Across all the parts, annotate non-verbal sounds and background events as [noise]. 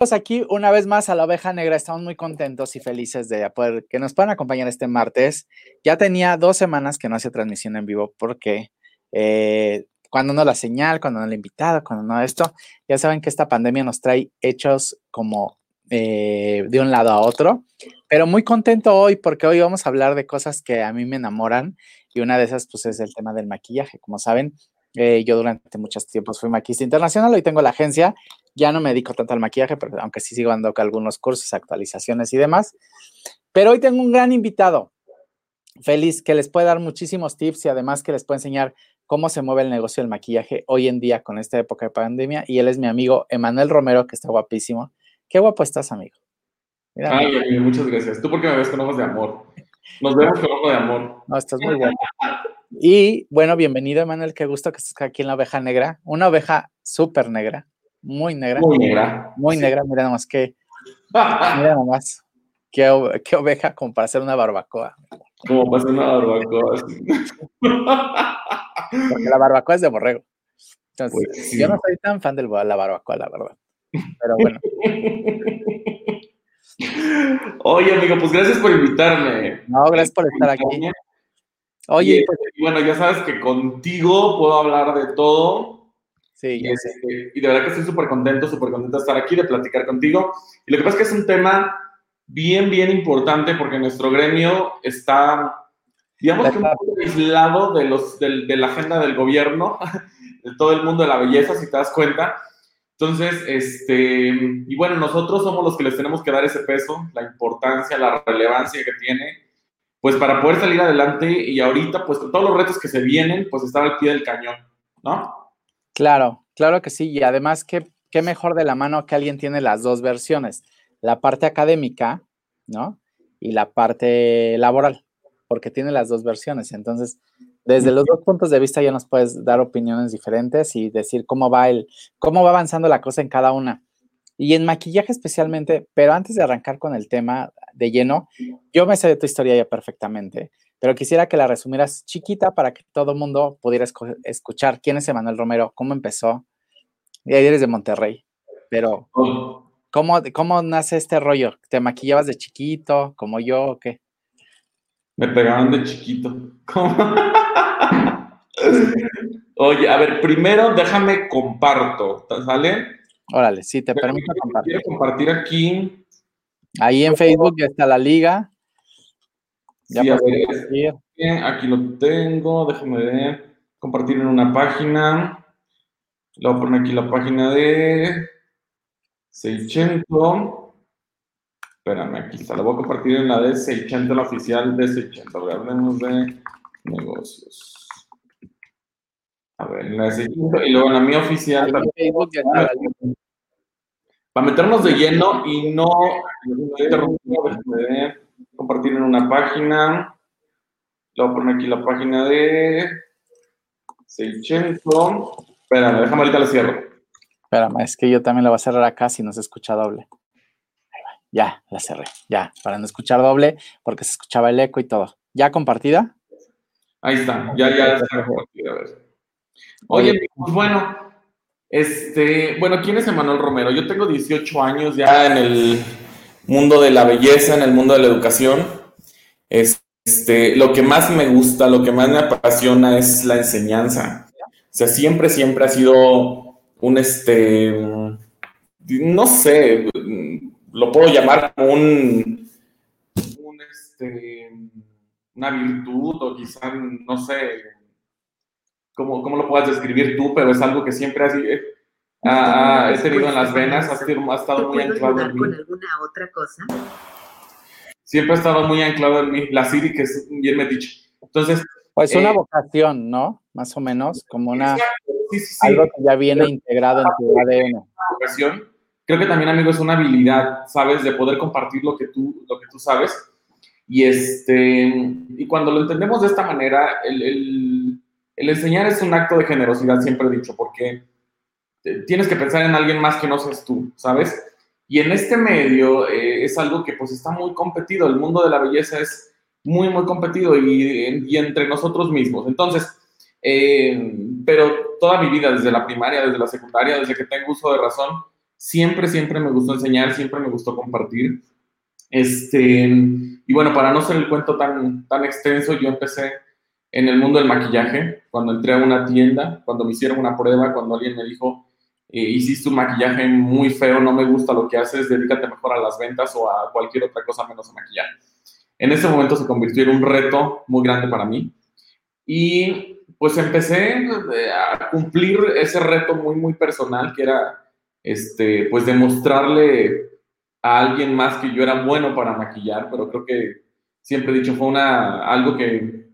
Pues aquí una vez más a la oveja negra estamos muy contentos y felices de poder que nos puedan acompañar este martes. Ya tenía dos semanas que no hacía transmisión en vivo porque eh, cuando no la señal, cuando no la invitada, cuando no esto, ya saben que esta pandemia nos trae hechos como eh, de un lado a otro, pero muy contento hoy porque hoy vamos a hablar de cosas que a mí me enamoran y una de esas pues es el tema del maquillaje. Como saben, eh, yo durante muchos tiempos fui maquillista internacional, hoy tengo la agencia ya no me dedico tanto al maquillaje, pero aunque sí sigo dando algunos cursos, actualizaciones y demás. Pero hoy tengo un gran invitado, feliz, que les puede dar muchísimos tips y además que les puede enseñar cómo se mueve el negocio del maquillaje hoy en día con esta época de pandemia. Y él es mi amigo Emanuel Romero, que está guapísimo. Qué guapo estás, amigo. Ay, muchas gracias. Tú porque me ves con ojos de amor. Nos vemos con ojos de amor. No, estás muy guapo. Y bueno, bienvenido, Emanuel. Qué gusto que estés aquí en la oveja negra. Una oveja súper negra muy negra. Muy negra. Muy negra, mira nomás que. [laughs] mira nomás. Qué, qué, oveja como para hacer una barbacoa. Como para hacer una barbacoa. [laughs] Porque la barbacoa es de borrego. Entonces, pues yo no soy tan fan de la barbacoa, la verdad. Pero bueno. [laughs] Oye, amigo, pues gracias por invitarme. No, gracias por estar aquí. Oye, pues, bueno, ya sabes que contigo puedo hablar de todo Sí, y, este, y de verdad que estoy súper contento, súper contento de estar aquí, de platicar contigo. Y lo que pasa es que es un tema bien, bien importante porque nuestro gremio está, digamos que un poco aislado de, los, de, de la agenda del gobierno, [laughs] de todo el mundo de la belleza, si te das cuenta. Entonces, este, y bueno, nosotros somos los que les tenemos que dar ese peso, la importancia, la relevancia que tiene, pues para poder salir adelante y ahorita, pues con todos los retos que se vienen, pues estar al pie del cañón, ¿no? Claro, claro que sí. Y además, ¿qué, qué mejor de la mano que alguien tiene las dos versiones, la parte académica, ¿no? Y la parte laboral, porque tiene las dos versiones. Entonces, desde los dos puntos de vista ya nos puedes dar opiniones diferentes y decir cómo va el, cómo va avanzando la cosa en cada una. Y en maquillaje especialmente, pero antes de arrancar con el tema de lleno, yo me sé de tu historia ya perfectamente pero quisiera que la resumieras chiquita para que todo el mundo pudiera escuchar quién es Emanuel Romero, cómo empezó. Y ahí eres de Monterrey, pero oh. ¿cómo, ¿cómo nace este rollo? ¿Te maquillabas de chiquito, como yo o qué? Me pegaban de chiquito. [laughs] Oye, a ver, primero déjame comparto, ¿sale? Órale, sí, te permito compartir. Quiero compartir aquí. Ahí en Facebook ya está la liga. Ya aquí lo tengo, déjame ver. Compartir en una página. Le voy a poner aquí la página de 600. Espérame, aquí está. La voy a compartir en la de 600, la oficial de 600. Hablemos de negocios. A ver, en la de 600 y luego en la mía oficial. Para meternos de lleno y no, no compartir en una página. Le voy a poner aquí la página de 600. Espérame, déjame ahorita la cierro. Espérame, es que yo también la voy a cerrar acá si no se escucha doble. Ya, la cerré. Ya, para no escuchar doble, porque se escuchaba el eco y todo. ¿Ya compartida? Ahí está, ya, ya está compartida. Oye, pues bueno, este, bueno, ¿quién es Emanuel Romero? Yo tengo 18 años ya en el mundo de la belleza, en el mundo de la educación. Este, lo que más me gusta, lo que más me apasiona es la enseñanza. O sea, siempre, siempre ha sido un, este, no sé, lo puedo llamar como un, este, una virtud o quizá, no sé, cómo, cómo lo puedas describir tú, pero es algo que siempre ha sido Ah, ah, he tenido en las venas, ha, estado muy anclado en mí. con alguna otra cosa? Siempre ha estado muy anclado en mí, la Siri, que es bien metiche. Entonces. Pues una eh, vocación, ¿no? Más o menos, como una. Algo que ya viene integrado en tu ADN. Vocación. Creo que también, amigo, es una habilidad, ¿sabes? De poder compartir lo que tú, lo que tú sabes. Y, este, y cuando lo entendemos de esta manera, el, el, el enseñar es un acto de generosidad, siempre he dicho, porque tienes que pensar en alguien más que no seas tú, ¿sabes? Y en este medio eh, es algo que pues está muy competido, el mundo de la belleza es muy, muy competido y, y entre nosotros mismos. Entonces, eh, pero toda mi vida, desde la primaria, desde la secundaria, desde que tengo uso de razón, Siempre, siempre me gustó enseñar, siempre me gustó compartir. Este, y bueno, para no ser el cuento tan, tan extenso, yo empecé en el mundo del maquillaje, cuando entré a una tienda, cuando me hicieron una prueba, cuando alguien me dijo, eh, hiciste un maquillaje muy feo, no me gusta lo que haces, dedícate mejor a las ventas o a cualquier otra cosa menos a maquillar. En ese momento se convirtió en un reto muy grande para mí y pues empecé eh, a cumplir ese reto muy, muy personal que era, este, pues demostrarle a alguien más que yo era bueno para maquillar, pero creo que siempre he dicho fue una, algo que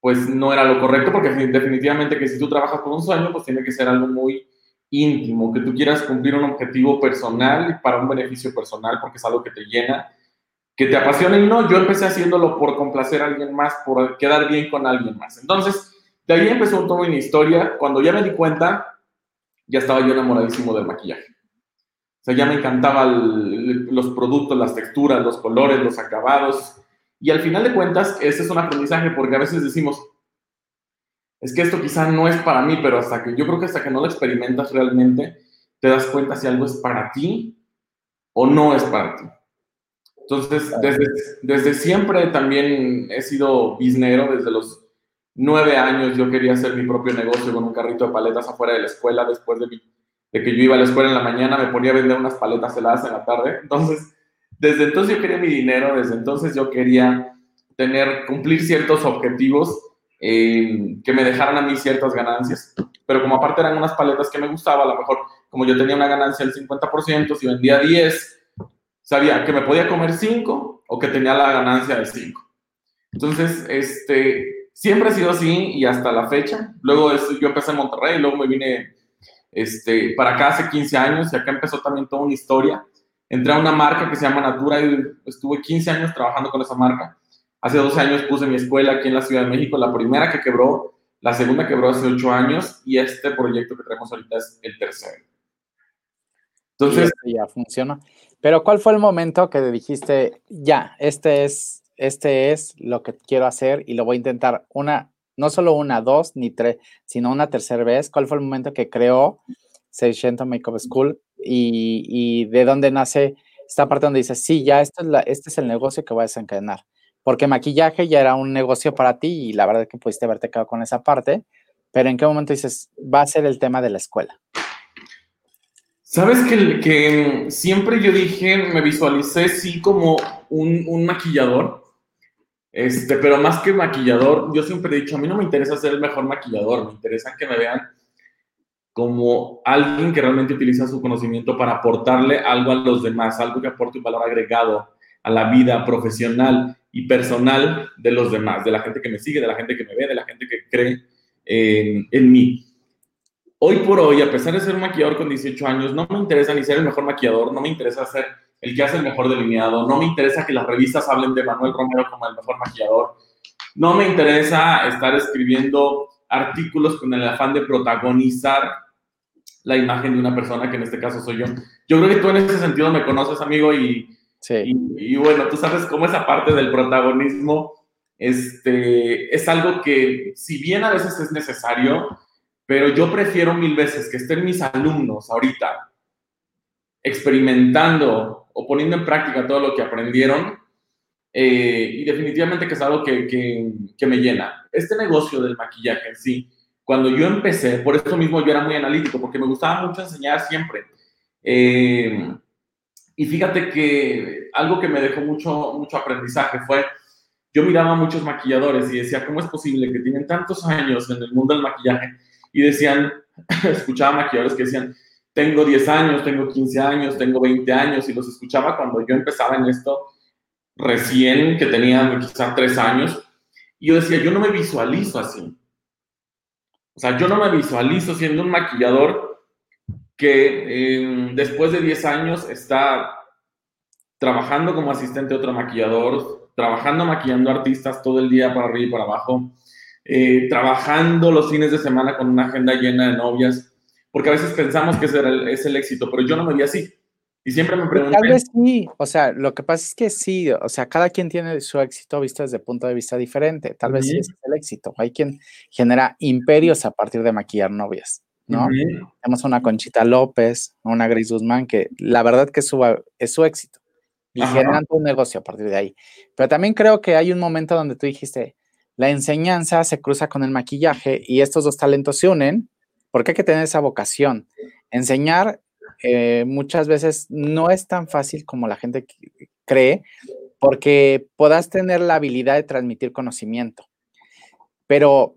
pues no era lo correcto porque definitivamente que si tú trabajas con un sueño pues tiene que ser algo muy íntimo, que tú quieras cumplir un objetivo personal para un beneficio personal, porque es algo que te llena, que te apasiona y no, yo empecé haciéndolo por complacer a alguien más, por quedar bien con alguien más. Entonces, de ahí empezó toda una historia. Cuando ya me di cuenta, ya estaba yo enamoradísimo del maquillaje. O sea, ya me encantaban los productos, las texturas, los colores, los acabados. Y al final de cuentas, ese es un aprendizaje porque a veces decimos, es que esto quizá no es para mí, pero hasta que yo creo que hasta que no lo experimentas realmente, te das cuenta si algo es para ti o no es para ti. Entonces, desde, desde siempre también he sido biznero, desde los nueve años yo quería hacer mi propio negocio con un carrito de paletas afuera de la escuela, después de, de que yo iba a la escuela en la mañana, me ponía a vender unas paletas heladas en la tarde. Entonces, desde entonces yo quería mi dinero, desde entonces yo quería tener, cumplir ciertos objetivos eh, que me dejaran a mí ciertas ganancias. Pero como aparte eran unas paletas que me gustaba, a lo mejor como yo tenía una ganancia del 50%, si vendía 10, sabía que me podía comer 5 o que tenía la ganancia de 5. Entonces, este, siempre ha sido así y hasta la fecha. Luego yo empecé en Monterrey, luego me vine este, para acá hace 15 años y acá empezó también toda una historia. Entré a una marca que se llama Natura y estuve 15 años trabajando con esa marca. Hace 12 años puse mi escuela aquí en la Ciudad de México, la primera que quebró, la segunda quebró hace 8 años y este proyecto que tenemos ahorita es el tercero. Entonces... Este ya funciona. Pero ¿cuál fue el momento que dijiste, ya, este es, este es lo que quiero hacer y lo voy a intentar una, no solo una, dos, ni tres, sino una tercera vez? ¿Cuál fue el momento que creó 600 Makeup School y, de dónde nace esta parte donde dices, sí, ya esto es este es el negocio que voy a desencadenar? Porque maquillaje ya era un negocio para ti y la verdad que pudiste haberte quedado con esa parte, pero ¿en qué momento dices, va a ser el tema de la escuela? Sabes que, que siempre yo dije, me visualicé sí como un, un, maquillador, este, pero más que maquillador, yo siempre he dicho, a mí no me interesa ser el mejor maquillador, me interesa que me vean como alguien que realmente utiliza su conocimiento para aportarle algo a los demás, algo que aporte un valor agregado a la vida profesional y personal de los demás, de la gente que me sigue, de la gente que me ve, de la gente que cree en mí. Hoy por hoy, a pesar de ser un maquillador con 18 años, no me interesa ni ser el mejor maquillador, no me interesa ser el que hace el mejor delineado, no me interesa que las revistas hablen de Manuel Romero como el mejor maquillador, no me interesa estar escribiendo artículos con el afán de protagonizar la imagen de una persona, que en este caso soy yo. Yo creo que tú en ese sentido me conoces, amigo, y, y, bueno, tú sabes cómo esa parte del protagonismo este, es algo que, si bien a veces es necesario, pero yo prefiero mil veces que estén mis alumnos ahorita experimentando o poniendo en práctica todo lo que aprendieron eh, y definitivamente que es algo que, que, que, me llena. Este negocio del maquillaje en sí, cuando yo empecé, por eso mismo yo era muy analítico, porque me gustaba mucho enseñar siempre. Eh, y fíjate que algo que me dejó mucho, mucho aprendizaje fue, yo miraba a muchos maquilladores y decía, ¿cómo es posible que tienen tantos años en el mundo del maquillaje? Y decían, [laughs] escuchaba maquilladores que decían, tengo 10 años, tengo 15 años, tengo 20 años, y los escuchaba cuando yo empezaba en esto, recién, que tenía quizás 3 años, y yo decía, yo no me visualizo así. O sea, yo no me visualizo siendo un maquillador que em, después de 10 años está trabajando como asistente de otro maquillador, trabajando maquillando artistas todo el día para arriba y para abajo, eh, trabajando los fines de semana con una agenda llena de novias, porque a veces pensamos que ese es el éxito, pero yo no me vi así. Y siempre me pregunté. Tal vez sí, o sea, lo que pasa es que sí, o sea, cada quien tiene su éxito visto desde punto de vista diferente. Tal vez sí, es el éxito. Hay quien genera imperios a partir de maquillar novias. ¿No? Tenemos una Conchita López, una Gris Guzmán, que la verdad que su, es su éxito. Y generan un negocio a partir de ahí. Pero también creo que hay un momento donde tú dijiste, la enseñanza se cruza con el maquillaje y estos dos talentos se unen porque hay que tener esa vocación. Enseñar eh, muchas veces no es tan fácil como la gente cree, porque puedas tener la habilidad de transmitir conocimiento, pero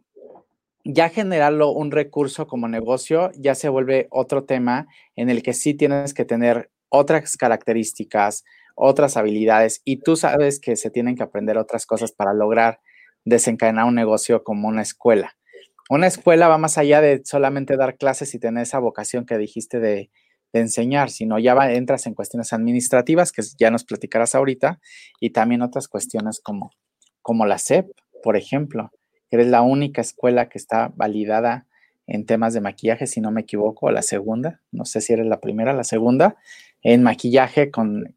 ya generarlo un recurso como negocio ya se vuelve otro tema en el que sí tienes que tener otras características, otras habilidades y tú sabes que se tienen que aprender otras cosas para lograr desencadenar un negocio como una escuela. Una escuela va más allá de solamente dar clases y tener esa vocación que dijiste de, enseñar, sino ya entras en cuestiones administrativas, que ya nos platicarás ahorita, y también otras cuestiones como, como la SEP, por ejemplo, eres la única escuela que está validada en temas de maquillaje, si no me equivoco, la segunda, no sé si eres la primera, la segunda, en maquillaje con,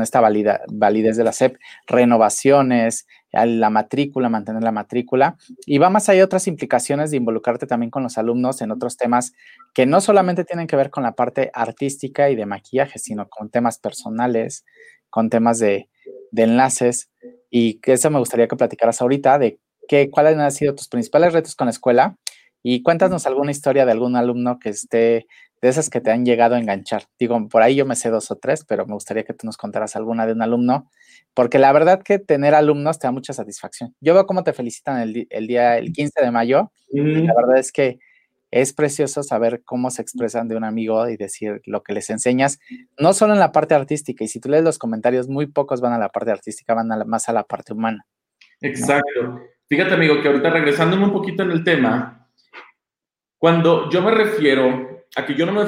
esta validez de la SEP, renovaciones, la matrícula, mantener la matrícula. Y va más allá de otras implicaciones de involucrarte también con los alumnos en otros temas que no solamente tienen que ver con la parte artística y de maquillaje, sino con temas personales, con temas de, enlaces. Y eso me gustaría que platicaras ahorita de qué, cuáles han sido tus principales retos con la escuela y cuéntanos alguna historia de algún alumno que esté de esas que te han llegado a enganchar. Digo, por ahí yo me sé dos o tres, pero me gustaría que tú nos contaras alguna de un alumno, porque la verdad que tener alumnos te da mucha satisfacción. Yo veo cómo te felicitan el, día, el 15 de mayo, y la verdad es que es precioso saber cómo se expresan de un amigo y decir lo que les enseñas, no solo en la parte artística, y si tú lees los comentarios, muy pocos van a la parte artística, van más a la parte humana. Exacto. Fíjate, amigo, que ahorita regresándome un poquito en el tema, cuando yo me refiero Aquí yo no me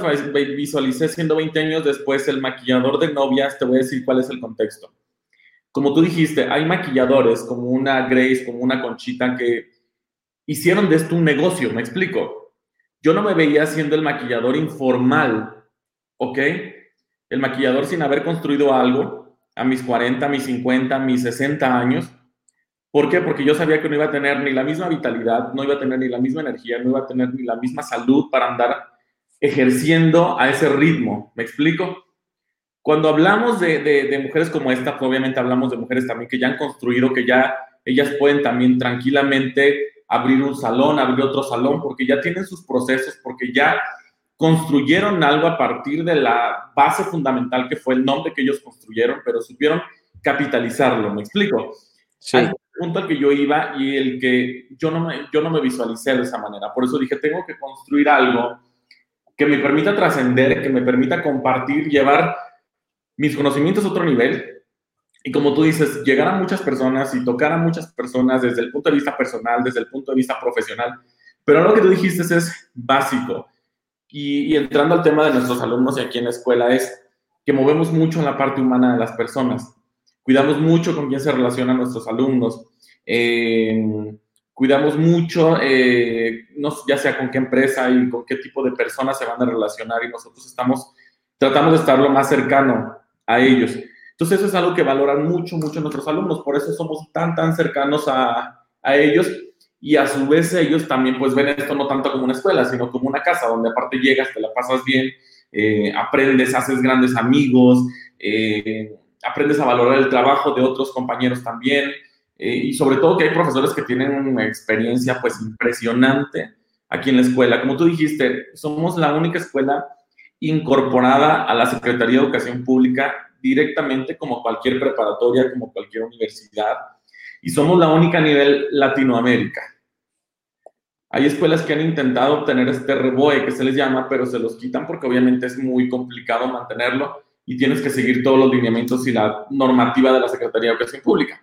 visualicé siendo 20 años después el maquillador de novias, te voy a decir cuál es el contexto. Como tú dijiste, hay maquilladores como una Grace, como una Conchita que hicieron de esto un negocio, me explico. Yo no me veía siendo el maquillador informal, ¿ok? El maquillador sin haber construido algo a mis 40, mis 50, mis 60 años. ¿Por qué? Porque yo sabía que no iba a tener ni la misma vitalidad, no iba a tener ni la misma energía, no iba a tener ni la misma salud para andar ejerciendo a ese ritmo. ¿Me explico? Cuando hablamos de, mujeres como esta, pues, obviamente hablamos de mujeres también que ya han construido, que ya ellas pueden también tranquilamente abrir un salón, abrir otro salón, porque ya tienen sus procesos, porque ya construyeron algo a partir de la base fundamental que fue el nombre que ellos construyeron, pero supieron capitalizarlo, ¿me explico? Sí. Hay punto al que yo iba y el que yo no, me, yo no me visualicé de esa manera, por eso dije, tengo que construir algo que me permita trascender, que me permita compartir, llevar mis conocimientos a otro nivel. Y como tú dices, llegar a muchas personas y tocar a muchas personas desde el punto de vista personal, desde el punto de vista profesional. Pero lo que tú dijiste es básico. Y, entrando al tema de nuestros alumnos y aquí en la escuela es que movemos mucho en la parte humana de las personas. Cuidamos mucho con quién se relacionan nuestros alumnos. Eh, cuidamos mucho, eh, ya sea con qué empresa y con qué tipo de personas se van a relacionar y nosotros estamos, tratamos de estar lo más cercano a ellos. Entonces eso es algo que valoran mucho, mucho nuestros alumnos, por eso somos tan, tan cercanos a, a ellos y a su vez ellos también pues ven esto no tanto como una escuela, sino como una casa donde aparte llegas, te la pasas bien, eh, aprendes, haces grandes amigos, aprendes a valorar el trabajo de otros compañeros también, eh, y sobre todo que hay profesores que tienen una experiencia pues impresionante aquí en la escuela. Como tú dijiste, somos la única escuela incorporada a la Secretaría de Educación Pública directamente como cualquier preparatoria, como cualquier universidad, y somos la única a nivel Latinoamérica. Hay escuelas que han intentado obtener este reboe que se les llama, pero se los quitan porque obviamente es muy complicado mantenerlo y tienes que seguir todos los lineamientos y la normativa de la Secretaría de Educación Pública.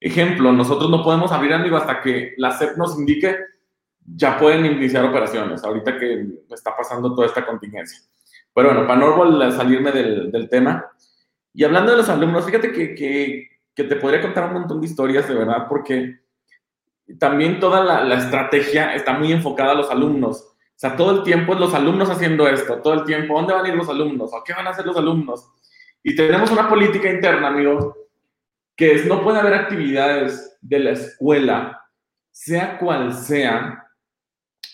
Ejemplo, nosotros no podemos abrir amigo hasta que la SEP nos indique ya pueden iniciar operaciones, ahorita que está pasando toda esta contingencia. Pero bueno, para no salirme del, del tema, y hablando de los alumnos, fíjate que, que, que, te podría contar un montón de historias, de verdad, porque también toda la, estrategia está muy enfocada a los alumnos. O sea, todo el tiempo los alumnos haciendo esto, todo el tiempo, ¿dónde van a ir los alumnos? ¿O qué van a hacer los alumnos? Y tenemos una política interna, amigos, que es no puede haber actividades de la escuela, sea cual sea,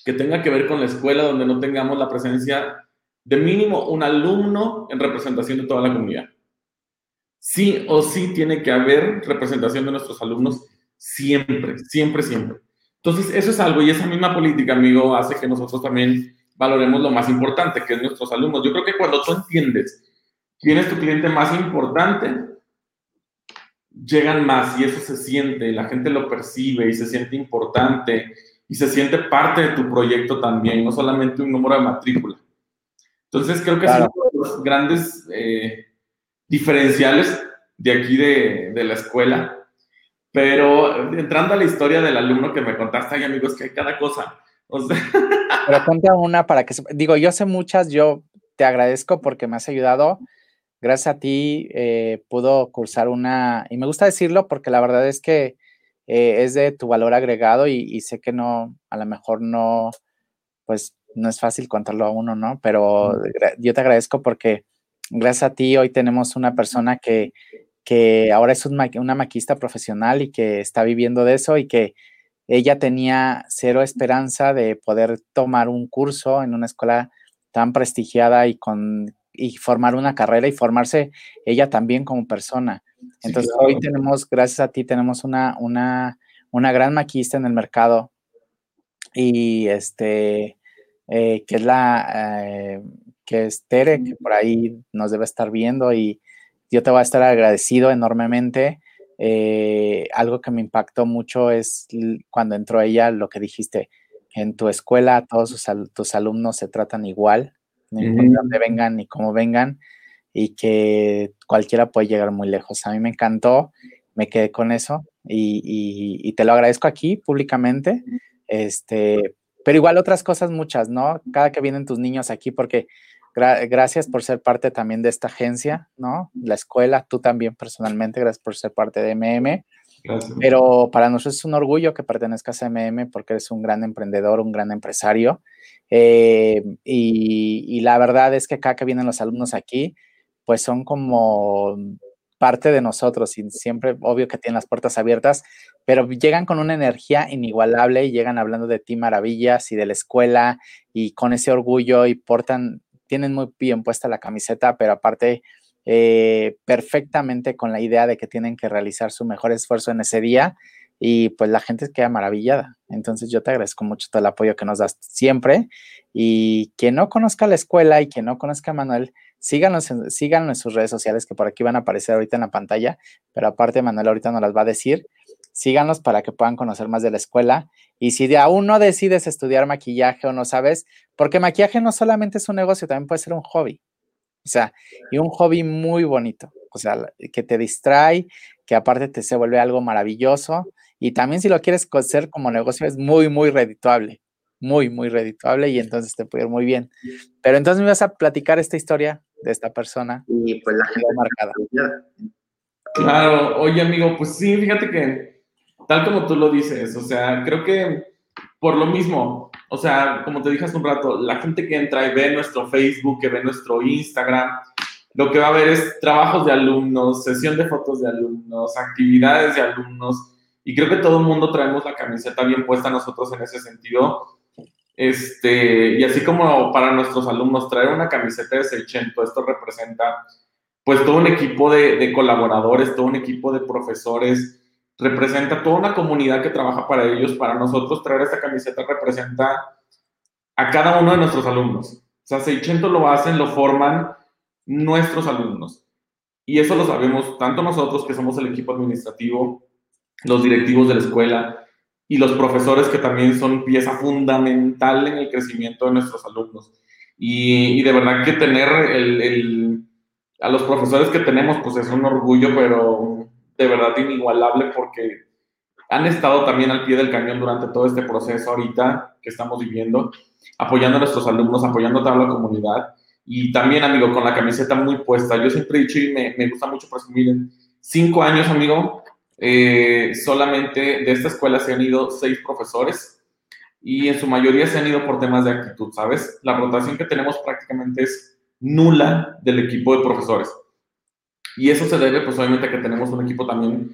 que tenga que ver con la escuela donde no tengamos la presencia de mínimo un alumno en representación de toda la comunidad. Sí o sí tiene que haber representación de nuestros alumnos siempre, siempre, siempre. Entonces, eso es algo y esa misma política, amigo, hace que nosotros también valoremos lo más importante, que es nuestros alumnos. Yo creo que cuando tú entiendes quién es tu cliente más importante, llegan más y eso se siente, la gente lo percibe y se siente importante y se siente parte de tu proyecto también, no solamente un número de matrícula. Entonces creo que es uno de los grandes eh, diferenciales de aquí de, de, la escuela. Pero entrando a la historia del alumno que me contaste, ay amigos, que hay cada cosa. O sea... [laughs] Pero cuenta una para que, digo, yo sé muchas, yo te agradezco porque me has ayudado. Gracias a ti eh, pudo cursar una, y me gusta decirlo porque la verdad es que eh, es de tu valor agregado y, sé que no, a lo mejor no, pues no es fácil contarlo a uno, ¿no? Pero yo te agradezco porque gracias a ti hoy tenemos una persona que, que ahora es una maquista profesional y que está viviendo de eso y que ella tenía cero esperanza de poder tomar un curso en una escuela tan prestigiada y con y formar una carrera y formarse ella también como persona. Entonces, hoy tenemos, gracias a ti, tenemos una, una, una gran maquista en el mercado y este, eh, que es la, eh, que es Tere, que por ahí nos debe estar viendo y yo te voy a estar agradecido enormemente. Eh, algo que me impactó mucho es cuando entró ella, lo que dijiste, en tu escuela todos tus alumnos se tratan igual, no importa dónde vengan ni cómo vengan, y que cualquiera puede llegar muy lejos. A mí me encantó, me quedé con eso y, te lo agradezco aquí públicamente. Este, pero igual otras cosas muchas, ¿no? Cada que vienen tus niños aquí, porque gracias por ser parte también de esta agencia, ¿no? La escuela, tú también personalmente, gracias por ser parte de MM. Pero para nosotros es un orgullo que pertenezcas a MM porque eres un gran emprendedor, un gran empresario. Eh, y, y, la verdad es que cada que vienen los alumnos aquí, pues son como parte de nosotros y siempre, obvio que tienen las puertas abiertas, pero llegan con una energía inigualable y llegan hablando de ti maravillas y de la escuela y con ese orgullo y portan, tienen muy bien puesta la camiseta, pero aparte eh, perfectamente con la idea de que tienen que realizar su mejor esfuerzo en ese día y pues la gente queda maravillada. Entonces yo te agradezco mucho todo el apoyo que nos das siempre y quien no conozca la escuela y quien no conozca a Manuel, síganos en, síganos en sus redes sociales que por aquí van a aparecer ahorita en la pantalla, pero aparte Manuel ahorita nos las va a decir. Síganos para que puedan conocer más de la escuela. Y si de aún no decides estudiar maquillaje o no sabes, porque maquillaje no solamente es un negocio, también puede ser un hobby. O sea, y un hobby muy bonito. O sea, que te distrae, que aparte te se vuelve algo maravilloso. Y también si lo quieres hacer como negocio es muy, muy redituable. Muy, muy redituable y entonces te puede ir muy bien. Pero entonces me vas a platicar esta historia de esta persona. Y pues la gente marcada. Claro, oye amigo, pues sí, fíjate que tal como tú lo dices, o sea, creo que por lo mismo, o sea, como te dije hace un rato, la gente que entra y ve nuestro Facebook, que ve nuestro Instagram, lo que va a ver es trabajos de alumnos, sesión de fotos de alumnos, actividades de alumnos, y creo que todo el mundo traemos la camiseta bien puesta nosotros en ese sentido. Este, y así como para nuestros alumnos traer una camiseta de Seicento, esto representa pues todo un equipo de, de, colaboradores, todo un equipo de profesores, representa toda una comunidad que trabaja para ellos. Para nosotros traer esta camiseta representa a cada uno de nuestros alumnos. O sea, Seicento lo hacen, lo forman nuestros alumnos. Y eso lo sabemos tanto nosotros que somos el equipo administrativo, los directivos de la escuela, y los profesores que también son pieza fundamental en el crecimiento de nuestros alumnos. Y, de verdad que tener a los profesores que tenemos, pues es un orgullo, pero de verdad inigualable porque han estado también al pie del cañón durante todo este proceso ahorita que estamos viviendo, apoyando a nuestros alumnos, apoyando a toda la comunidad. Y también, amigo, con la camiseta muy puesta. Yo siempre he dicho y me, gusta mucho presumir, en cinco años, amigo, eh, solamente de esta escuela se han ido seis profesores y en su mayoría se han ido por temas de actitud, ¿sabes? La rotación que tenemos prácticamente es nula del equipo de profesores. Y eso se debe, pues obviamente, a que tenemos un equipo también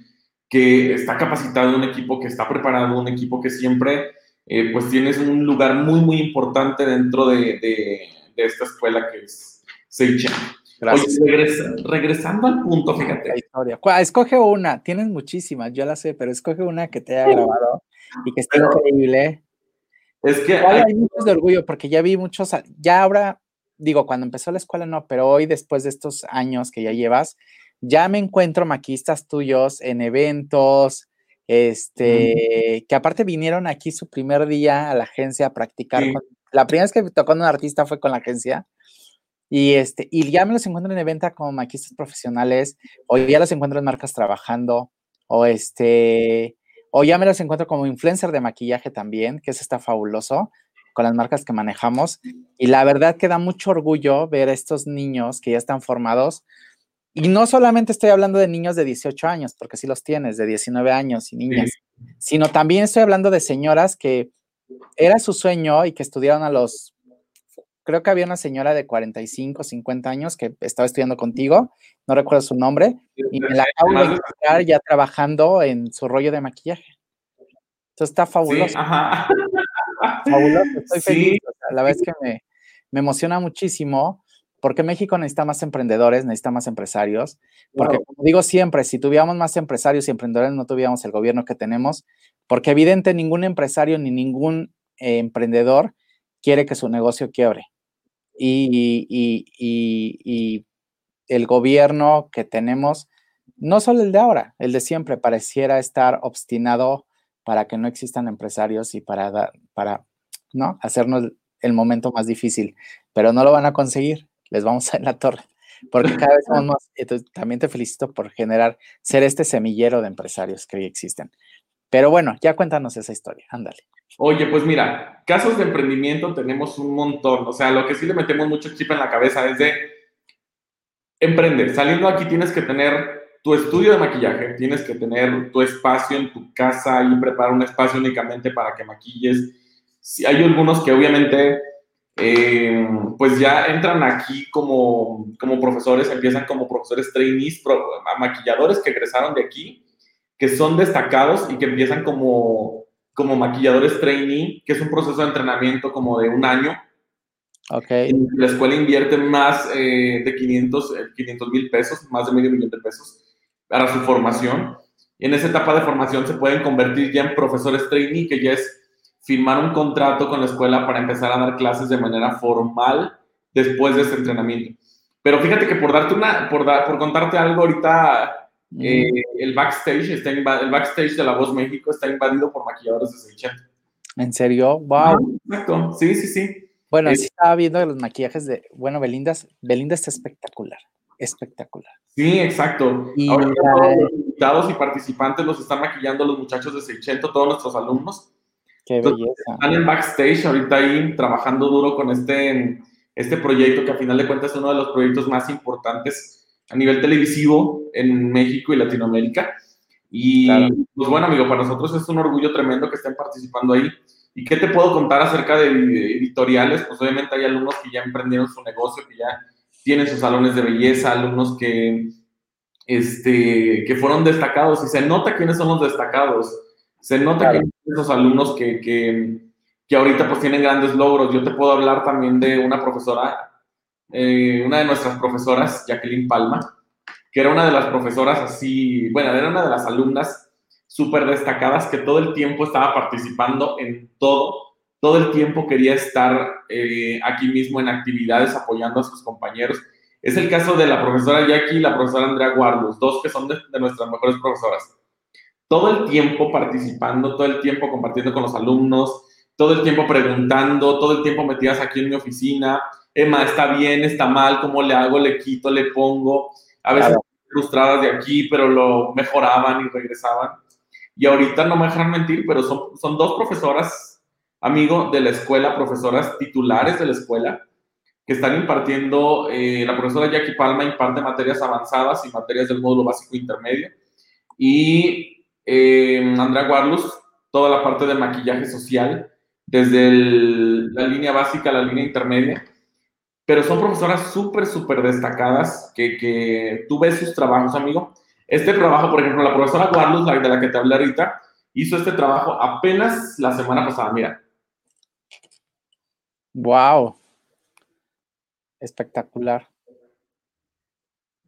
que está capacitado, un equipo que está preparado, un equipo que siempre eh, pues tienes un lugar muy, muy importante dentro de, esta escuela que es Seichen. Gracias. regresando al punto, fíjate. Escoge una, tienes muchísimas, yo la sé, pero escoge una que te haya grabado y que esté increíble. Es que hay, muchos de orgullo porque ya vi muchos, ya ahora, digo, cuando empezó la escuela no, pero hoy después de estos años que ya llevas, ya me encuentro maquistas tuyos en eventos, este, que aparte vinieron aquí su primer día a la agencia a practicar. la primera vez que tocó un artista fue con la agencia. Y, este, y ya me los encuentro en eventos como maquistas profesionales, o ya los encuentro en marcas trabajando, o este, o ya me los encuentro como influencer de maquillaje también, que eso está fabuloso con las marcas que manejamos. Y la verdad que da mucho orgullo ver a estos niños que ya están formados, y no solamente estoy hablando de niños de 18 años, porque sí los tienes, de 19 años y niñas, sino también estoy hablando de señoras que era su sueño y que estudiaron a los, creo que había una señora de 45, 50 años que estaba estudiando contigo, no recuerdo su nombre, y me la acabo de encontrar ya trabajando en su rollo de maquillaje. Entonces está fabuloso. Fabuloso, estoy feliz. la verdad es que me, me emociona muchísimo porque México necesita más emprendedores, necesita más empresarios, porque como digo siempre, si tuviéramos más empresarios y emprendedores no tuviéramos el gobierno que tenemos, porque evidente ningún empresario ni ningún eh, emprendedor quiere que su negocio quiebre. Y, y, el gobierno que tenemos, no solo el de ahora, el de siempre, pareciera estar obstinado para que no existan empresarios y para, para ¿no? hacernos el momento más difícil, pero no lo van a conseguir les vamos a la torre, porque cada vez somos [laughs] más. Entonces, también te felicito por generar, ser este semillero de empresarios que hoy existen. Pero bueno, ya cuéntanos esa historia, ándale. Oye, pues mira, casos de emprendimiento tenemos un montón. O sea, lo que sí le metemos mucho chip en la cabeza es de emprender. Saliendo aquí tienes que tener tu estudio de maquillaje, tienes que tener tu espacio en tu casa y preparar un espacio únicamente para que maquilles. Si hay algunos que obviamente eh, pues ya entran aquí como, como profesores, empiezan como profesores trainees, maquilladores que egresaron de aquí, que son destacados y que empiezan como, como maquilladores trainee, que es un proceso de entrenamiento como de un año. Okay. La escuela invierte más eh, de 500 eh, mil pesos, más de medio millón de pesos para su formación. Y en esa etapa de formación se pueden convertir ya en profesores trainee, que ya es firmar un contrato con la escuela para empezar a dar clases de manera formal después de este entrenamiento. Pero fíjate que por darte una, por, por contarte algo ahorita, eh, el backstage está el backstage de La Voz México está invadido por maquilladores de 680. ¿En serio? Wow. exacto. Sí, sí, sí. Bueno, sí estaba viendo los maquillajes de, bueno, Belinda, Belinda está espectacular, espectacular. Sí, exacto. Y Ahora todos los invitados y participantes los están maquillando los muchachos de 600, todos nuestros alumnos. Qué belleza. Están en backstage ahorita ahí trabajando duro con este, este proyecto que a final de cuentas es uno de los proyectos más importantes a nivel televisivo en México y Latinoamérica. Y pues bueno, amigo, para nosotros es un orgullo tremendo que estén participando ahí. ¿Y qué te puedo contar acerca de editoriales? Pues obviamente hay alumnos que ya emprendieron su negocio, que ya tienen sus salones de belleza, alumnos que, este, que fueron destacados y se nota quiénes son los destacados. Se nota que hay esos alumnos que, que, que, ahorita pues tienen grandes logros. Yo te puedo hablar también de una profesora, eh, una de nuestras profesoras, Jacqueline Palma, que era una de las profesoras así, bueno, era una de las alumnas súper destacadas que todo el tiempo estaba participando en todo, todo el tiempo quería estar eh, aquí mismo en actividades apoyando a sus compañeros. Es el caso de la profesora Jackie y la profesora Andrea Guardos, dos que son de, de nuestras mejores profesoras todo el tiempo participando, todo el tiempo compartiendo con los alumnos, todo el tiempo preguntando, todo el tiempo metidas aquí en mi oficina. Emma, ¿está bien? ¿Está mal? ¿Cómo le hago? ¿Le quito? ¿Le pongo? A veces frustradas de aquí, pero lo mejoraban y regresaban. Y ahorita no me dejan mentir, pero son, son dos profesoras, amigo, de la escuela, profesoras titulares de la escuela, que están impartiendo, eh, la profesora Jackie Palma imparte materias avanzadas y materias del módulo básico intermedio. Y eh, Andrea Guarlus, toda la parte de maquillaje social, desde la línea básica a la línea intermedia. Pero son profesoras súper, súper destacadas que, que tú ves sus trabajos, amigo. Este trabajo, por ejemplo, la profesora Guarlus, la de la que te hablé ahorita, hizo este trabajo apenas la semana pasada, mira. Wow. Espectacular.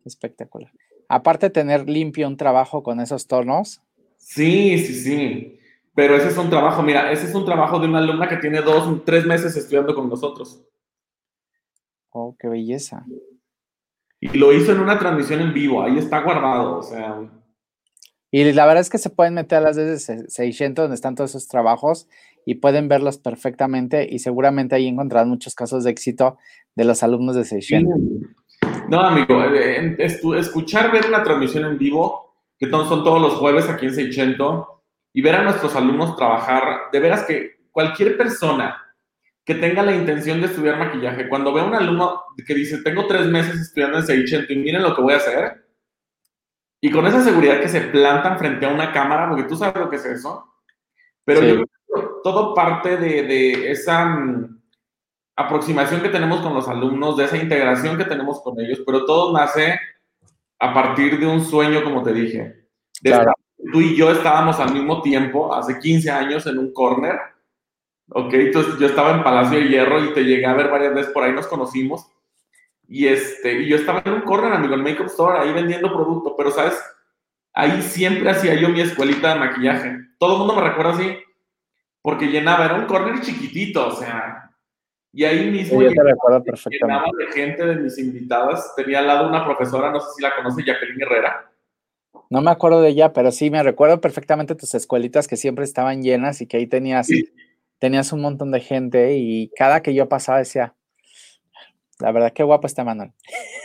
Espectacular. Aparte de tener limpio un trabajo con esos tonos. Sí, sí, sí. Pero ese es un trabajo, mira, ese es un trabajo de una alumna que tiene dos, tres meses estudiando con nosotros. Oh, qué belleza. Y lo hizo en una transmisión en vivo, ahí está guardado, o sea. Y la verdad es que se pueden meter a las de 600 donde están todos esos trabajos y pueden verlos perfectamente y seguramente ahí encontrarán muchos casos de éxito de los alumnos de 600. No, amigo, eh, escuchar, ver una transmisión en vivo, que son todos los jueves aquí en 600, y ver a nuestros alumnos trabajar, de veras que cualquier persona que tenga la intención de estudiar maquillaje, cuando ve a un alumno que dice, tengo tres meses estudiando en Seichento y miren lo que voy a hacer, y con esa seguridad que se plantan frente a una cámara, porque tú sabes lo que es eso, pero yo todo parte de, de esa mm, aproximación que tenemos con los alumnos, de esa integración que tenemos con ellos, pero todo nace a partir de un sueño, como te dije. tú y yo estábamos al mismo tiempo, hace 15 años, en un corner, Ok, entonces yo estaba en Palacio de Hierro y te llegué a ver varias veces por ahí, nos conocimos. Y, este, y yo estaba en un corner, amigo, en Makeup Store, ahí vendiendo producto, pero sabes, ahí siempre hacía yo mi escuelita de maquillaje. Todo el mundo me recuerda así, porque llenaba, era un corner chiquitito, o sea, y ahí mismo yo te recuerdo perfectamente. llenaba de gente de mis invitadas. Tenía al lado una profesora, no sé si la conoce, Jacqueline Herrera. No me acuerdo de ella, pero sí me recuerdo perfectamente tus escuelitas que siempre estaban llenas y que ahí tenías tenías un montón de gente y cada que yo pasaba decía, la verdad, qué guapo está Manuel.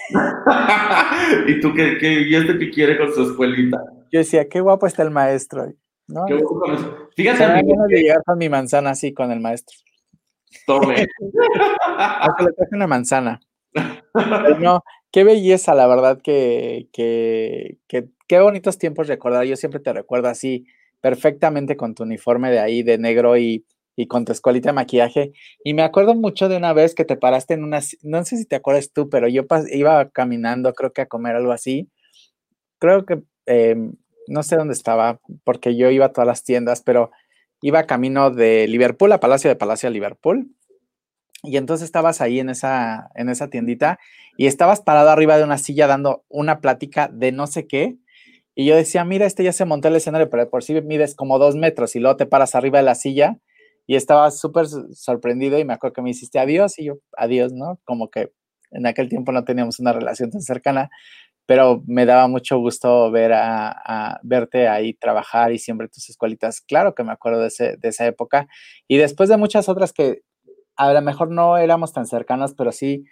[laughs] ¿Y tú qué, qué, y este qué quiere con su escuelita? Yo decía, qué guapo está el maestro. ¿No? Qué Fíjate. Me de llegar con mi manzana así con el maestro. Tome. [laughs] le traje una manzana. no, qué belleza, la verdad, que, que, que, qué bonitos tiempos recordar. Yo siempre te recuerdo así, perfectamente con tu uniforme de ahí, de negro y y con tu escuelita de maquillaje. Y me acuerdo mucho de una vez que te paraste en una, no sé si te acuerdas tú, pero yo iba caminando, creo que a comer algo así. Creo que, em, no sé dónde estaba, porque yo iba a todas las tiendas, pero iba camino de Liverpool a Palacio de Palacio a Liverpool. Y entonces estabas ahí en esa, en esa tiendita y estabas parado arriba de una silla dando una plática de no sé qué. Y yo decía, mira, este ya se montó el escenario, pero por si mides como dos metros y luego te paras arriba de la silla y estaba súper sorprendido y me acuerdo que me hiciste adiós y yo, adiós, ¿no? Como que en aquel tiempo no teníamos una relación tan cercana, pero me daba mucho gusto ver a, verte ahí trabajar y siempre tus escuelitas. Claro que me acuerdo de, ese, de esa época. Y después de muchas otras que a lo mejor no éramos tan cercanas, pero sí,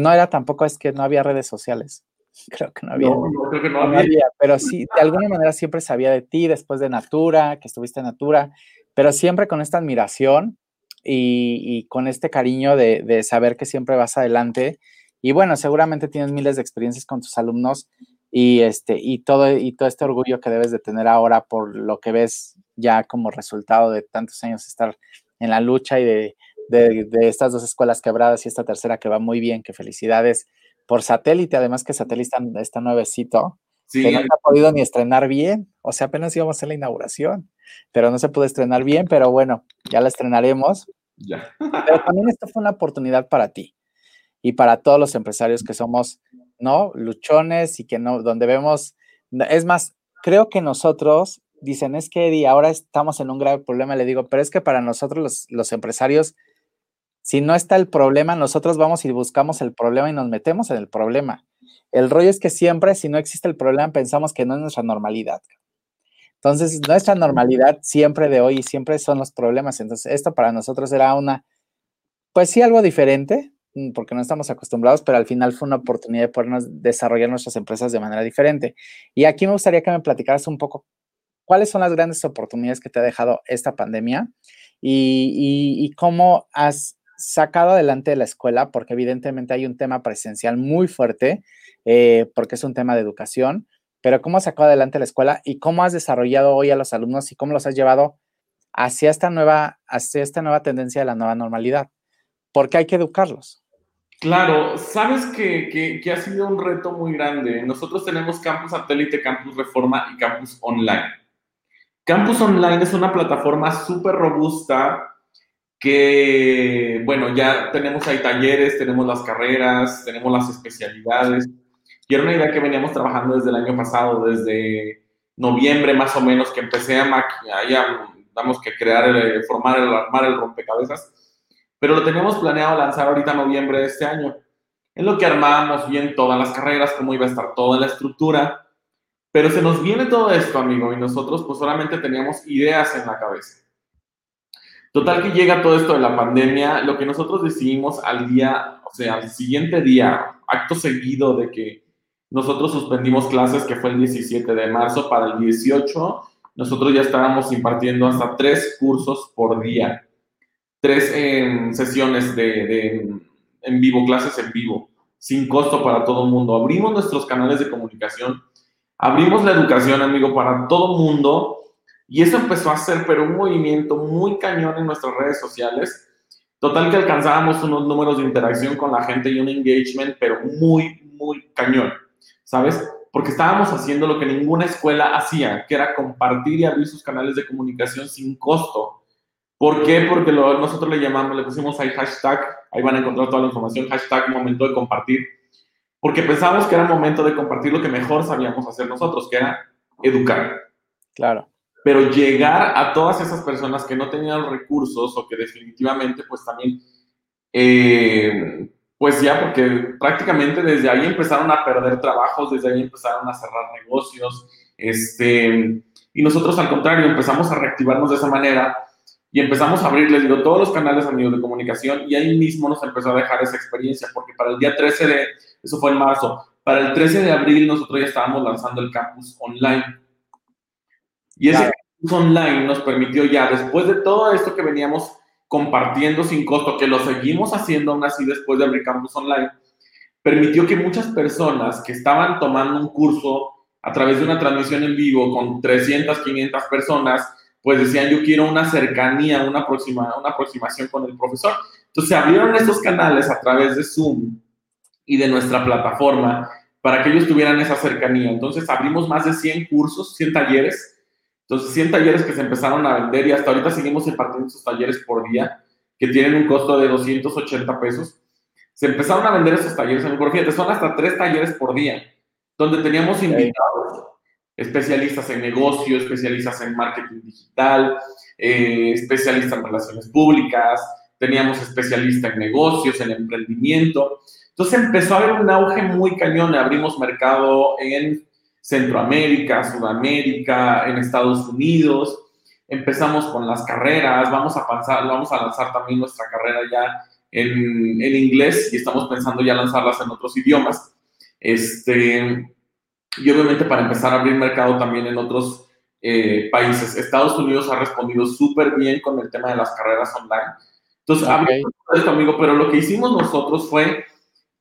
no era tampoco, es que no había redes sociales. [laughs] Creo que no había. No, creo que no había. Pero sí, de alguna manera siempre sabía de ti después de Natura, que estuviste en Natura pero siempre con esta admiración y, con este cariño de, saber que siempre vas adelante. Y bueno, seguramente tienes miles de experiencias con tus alumnos y, este, y, todo, y todo este orgullo que debes de tener ahora por lo que ves ya como resultado de tantos años estar en la lucha y de, estas dos escuelas quebradas y esta tercera que va muy bien, que felicidades por satélite, además que satélite está, está nuevecito, que no se ha podido ni estrenar bien, o sea, apenas íbamos a hacer la inauguración pero no se pudo estrenar bien, pero bueno, ya la estrenaremos. Ya. Pero también esto fue una oportunidad para ti y para todos los empresarios que somos, ¿no? Luchones y que no, donde vemos, es más, creo que nosotros, dicen, es que Eddie, ahora estamos en un grave problema, le digo, pero es que para nosotros los, los empresarios, si no está el problema, nosotros vamos y buscamos el problema y nos metemos en el problema. El rollo es que siempre, si no existe el problema, pensamos que no es nuestra normalidad. Entonces, nuestra normalidad siempre de hoy y siempre son los problemas. Entonces, esto para nosotros era una, pues sí, algo diferente, porque no estamos acostumbrados, pero al final fue una oportunidad de podernos desarrollar nuestras empresas de manera diferente. Y aquí me gustaría que me platicaras un poco cuáles son las grandes oportunidades que te ha dejado esta pandemia y, cómo has sacado adelante la escuela, porque evidentemente hay un tema presencial muy fuerte, eh, porque es un tema de educación, pero cómo has sacado adelante la escuela y cómo has desarrollado hoy a los alumnos y cómo los has llevado hacia esta nueva, hacia esta nueva tendencia de la nueva normalidad. Porque hay que educarlos. Claro, sabes que, que, ha sido un reto muy grande. Nosotros tenemos campus satélite, campus reforma y campus online. Campus Online es una plataforma súper robusta que, bueno, ya tenemos ahí talleres, tenemos las carreras, tenemos las especialidades. Y era una idea que veníamos trabajando desde el año pasado, desde noviembre más o menos, que empecé a maquinar, que crear, el, formar, el, armar el rompecabezas. Pero lo teníamos planeado lanzar ahorita en noviembre de este año. En lo que armábamos bien todas las carreras, cómo iba a estar toda la estructura. Pero se nos viene todo esto, amigo, y nosotros pues solamente teníamos ideas en la cabeza. Total que llega todo esto de la pandemia, lo que nosotros decidimos al día, o sea, al siguiente día, acto seguido de que nosotros suspendimos clases, que fue el 17 de marzo, para el 18, nosotros ya estábamos impartiendo hasta tres cursos por día, tres sesiones de, en vivo, clases en vivo, sin costo para todo el mundo. Abrimos nuestros canales de comunicación, abrimos la educación, amigo, para todo el mundo y eso empezó a ser, pero un movimiento muy cañón en nuestras redes sociales. Total que alcanzábamos unos números de interacción con la gente y un engagement, pero muy, muy cañón, ¿sabes? Porque estábamos haciendo lo que ninguna escuela hacía, que era compartir y abrir sus canales de comunicación sin costo. ¿Por qué? Porque nosotros le llamamos, le pusimos ahí hashtag, ahí van a encontrar toda la información, hashtag momento de compartir, porque pensábamos que era momento de compartir lo que mejor sabíamos hacer nosotros, que era educar. Claro pero llegar a todas esas personas que no tenían recursos o que definitivamente pues también, eh, pues ya porque prácticamente desde ahí empezaron a perder trabajos, desde ahí empezaron a cerrar negocios, este, y nosotros al contrario empezamos a reactivarnos de esa manera y empezamos a abrir, les digo, todos los canales amigos de comunicación y ahí mismo nos empezó a dejar esa experiencia, porque para el día 13 de, eso fue en marzo, para el 13 de abril nosotros ya estábamos lanzando el campus online. Y ese curso online nos permitió ya, después de todo esto que veníamos compartiendo sin costo, que lo seguimos haciendo aún así después de abrir campus online, permitió que muchas personas que estaban tomando un curso a través de una transmisión en vivo con 300, 500 personas, pues decían, yo quiero una cercanía, una, aproxima, una aproximación con el profesor. Entonces se abrieron estos canales a través de Zoom y de nuestra plataforma para que ellos tuvieran esa cercanía. Entonces abrimos más de 100 cursos, 100 talleres entonces, 100 talleres que se empezaron a vender y hasta ahorita seguimos impartiendo esos talleres por día, que tienen un costo de 280 pesos. Se empezaron a vender esos talleres, por fíjate, son hasta tres talleres por día, donde teníamos invitados, especialistas en negocio, especialistas en marketing digital, eh, especialistas en relaciones públicas, teníamos especialistas en negocios, en emprendimiento. Entonces empezó a haber un auge muy cañón, abrimos mercado en Centroamérica, Sudamérica, en Estados Unidos. Empezamos con las carreras, vamos a, pasar, vamos a lanzar también nuestra carrera ya en, en, inglés y estamos pensando ya lanzarlas en otros idiomas. Este, y obviamente para empezar a abrir mercado también en otros eh, países. Estados Unidos ha respondido súper bien con el tema de las carreras online. Entonces, okay. esto, amigo, pero lo que hicimos nosotros fue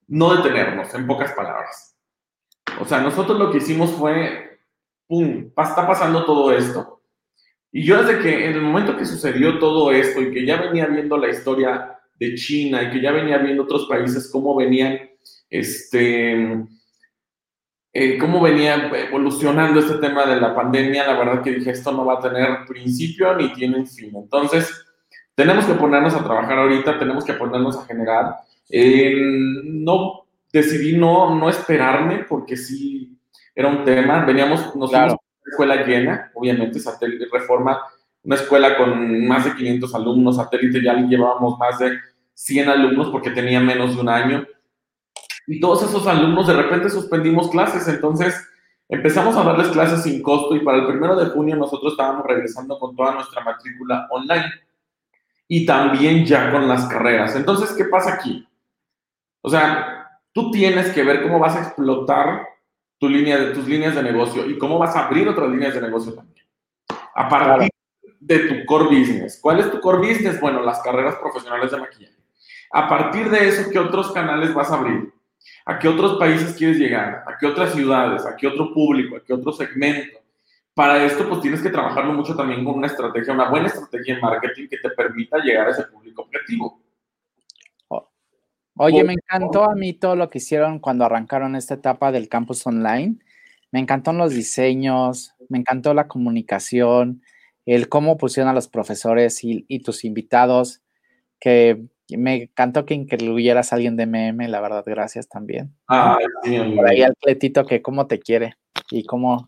no detenernos, en pocas palabras o sea, nosotros lo que hicimos fue, ¡pum!, está pasando todo esto. Y yo desde que, en el momento que sucedió todo esto y que ya venía viendo la historia de China y que ya venía viendo otros países cómo venían, este, eh, cómo venía evolucionando este tema de la pandemia, la verdad que dije, esto no va a tener principio ni tiene fin. Entonces, tenemos que ponernos a trabajar ahorita, tenemos que ponernos a generar. Eh, no decidí no, no esperarme porque sí era un tema. Veníamos, nos una escuela llena, obviamente, satélite, reforma, una escuela con más de 500 alumnos, satélite ya llevábamos más de 100 alumnos porque tenía menos de un año. Y todos esos alumnos de repente suspendimos clases, entonces empezamos a darles clases sin costo y para el primero de junio nosotros estábamos regresando con toda nuestra matrícula online y también ya con las carreras. Entonces, ¿qué pasa aquí? O sea, tú tienes que ver cómo vas a explotar tu línea de, tus líneas de negocio y cómo vas a abrir otras líneas de negocio también. A partir de tu core business. ¿Cuál es tu core business? Bueno, las carreras profesionales de maquillaje. A partir de eso, ¿qué otros canales vas a abrir? ¿A qué otros países quieres llegar? ¿A qué otras ciudades? ¿A qué otro público? ¿A qué otro segmento? Para esto, pues tienes que trabajarlo mucho también con una estrategia, una buena estrategia en marketing que te permita llegar a ese público objetivo. Oye, me encantó a mí todo lo que hicieron cuando arrancaron esta etapa del campus online. Me encantaron los diseños, me encantó la comunicación. el cómo pusieron a los profesores y, tus invitados, que me encantó que incluyeras a alguien de MM, la verdad, gracias también. Ah, sí, Por ahí al Cletito que cómo te quiere y cómo,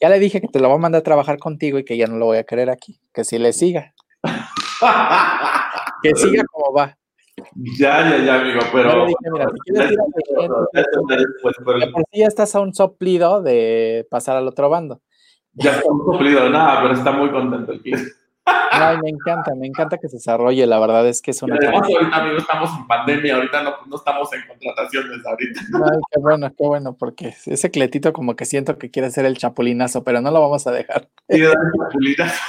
ya le dije que te lo voy a mandar a trabajar contigo y que ya no lo voy a querer aquí, que si le siga. [laughs] que siga como va. Ya, ya, ya, amigo, pero. ya estás a un soplido de pasar al otro bando. Ya está un soplido, nada, pero está muy contento el cliente. Ay, me encanta, me encanta que se desarrolle. La verdad es que es una. Además, ahorita, amigo, estamos en pandemia, ahorita no, no estamos en contrataciones ahorita. Ay, qué bueno, qué bueno, porque ese cletito como que siento que quiere ser el chapulinazo, pero no lo vamos a dejar. el chapulinazo.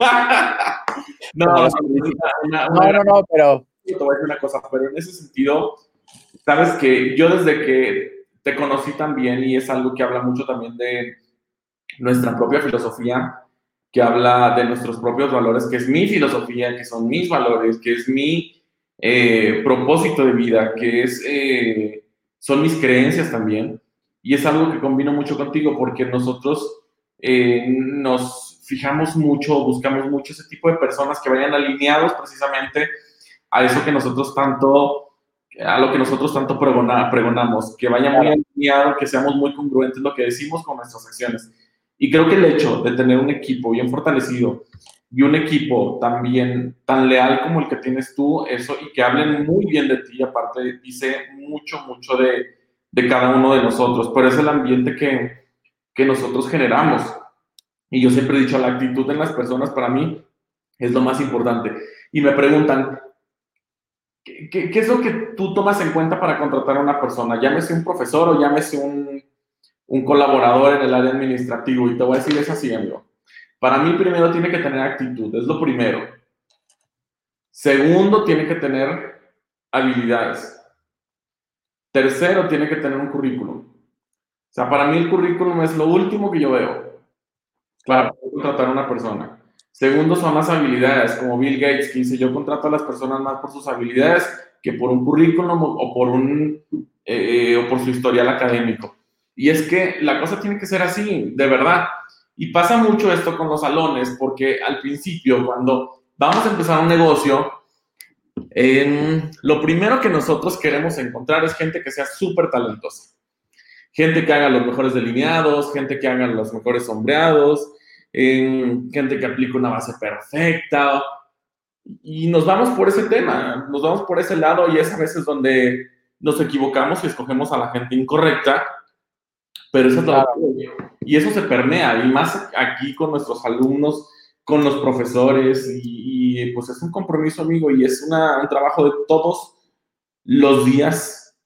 [laughs] no, no, no, no, pero te voy a decir una cosa, pero en ese sentido, sabes que yo desde que te conocí también, y es algo que habla mucho también de nuestra propia filosofía, que habla de nuestros propios valores, que es mi filosofía, que son mis valores, que es mi eh, propósito de vida, que es, eh, son mis creencias también. Y es algo que combino mucho contigo porque nosotros eh, nos fijamos mucho, buscamos mucho ese tipo de personas que vayan alineados precisamente a eso que nosotros tanto, a lo que nosotros tanto pregonamos, que vaya muy alineado, que seamos muy congruentes lo que decimos con nuestras acciones. Y creo que el hecho de tener un equipo bien fortalecido y un equipo también tan leal como el que tienes tú, eso, y que hablen muy bien de ti, aparte dice mucho, mucho de, de cada uno de nosotros, pero es el ambiente que, que nosotros generamos. Y yo siempre he dicho, la actitud en las personas para mí es lo más importante. Y me preguntan, ¿Qué, es lo que tú tomas en cuenta para contratar a una persona? Llámese un profesor o llámese un, un colaborador en el área administrativo. Y te voy a decir, es así, amigo. Para mí, primero tiene que tener actitud, es lo primero. Segundo, tiene que tener habilidades. Tercero, tiene que tener un currículum. O sea, para mí el currículum es lo último que yo veo para contratar a una persona. Segundo son las habilidades, como Bill Gates, que dice, yo contrato a las personas más por sus habilidades que por un currículum o por, un, eh, o por su historial académico. Y es que la cosa tiene que ser así, de verdad. Y pasa mucho esto con los salones, porque al principio, cuando vamos a empezar un negocio, lo primero que nosotros queremos encontrar es gente que sea súper talentosa. Gente que haga los mejores delineados, gente que haga los mejores sombreados, gente que aplica una base perfecta. Y nos vamos por ese tema, nos vamos por ese lado y es a veces donde nos equivocamos y escogemos a la gente incorrecta, pero eso es Y eso se permea, y más aquí con nuestros alumnos, con los profesores, y, pues es un compromiso, amigo, y es un trabajo de todos los días.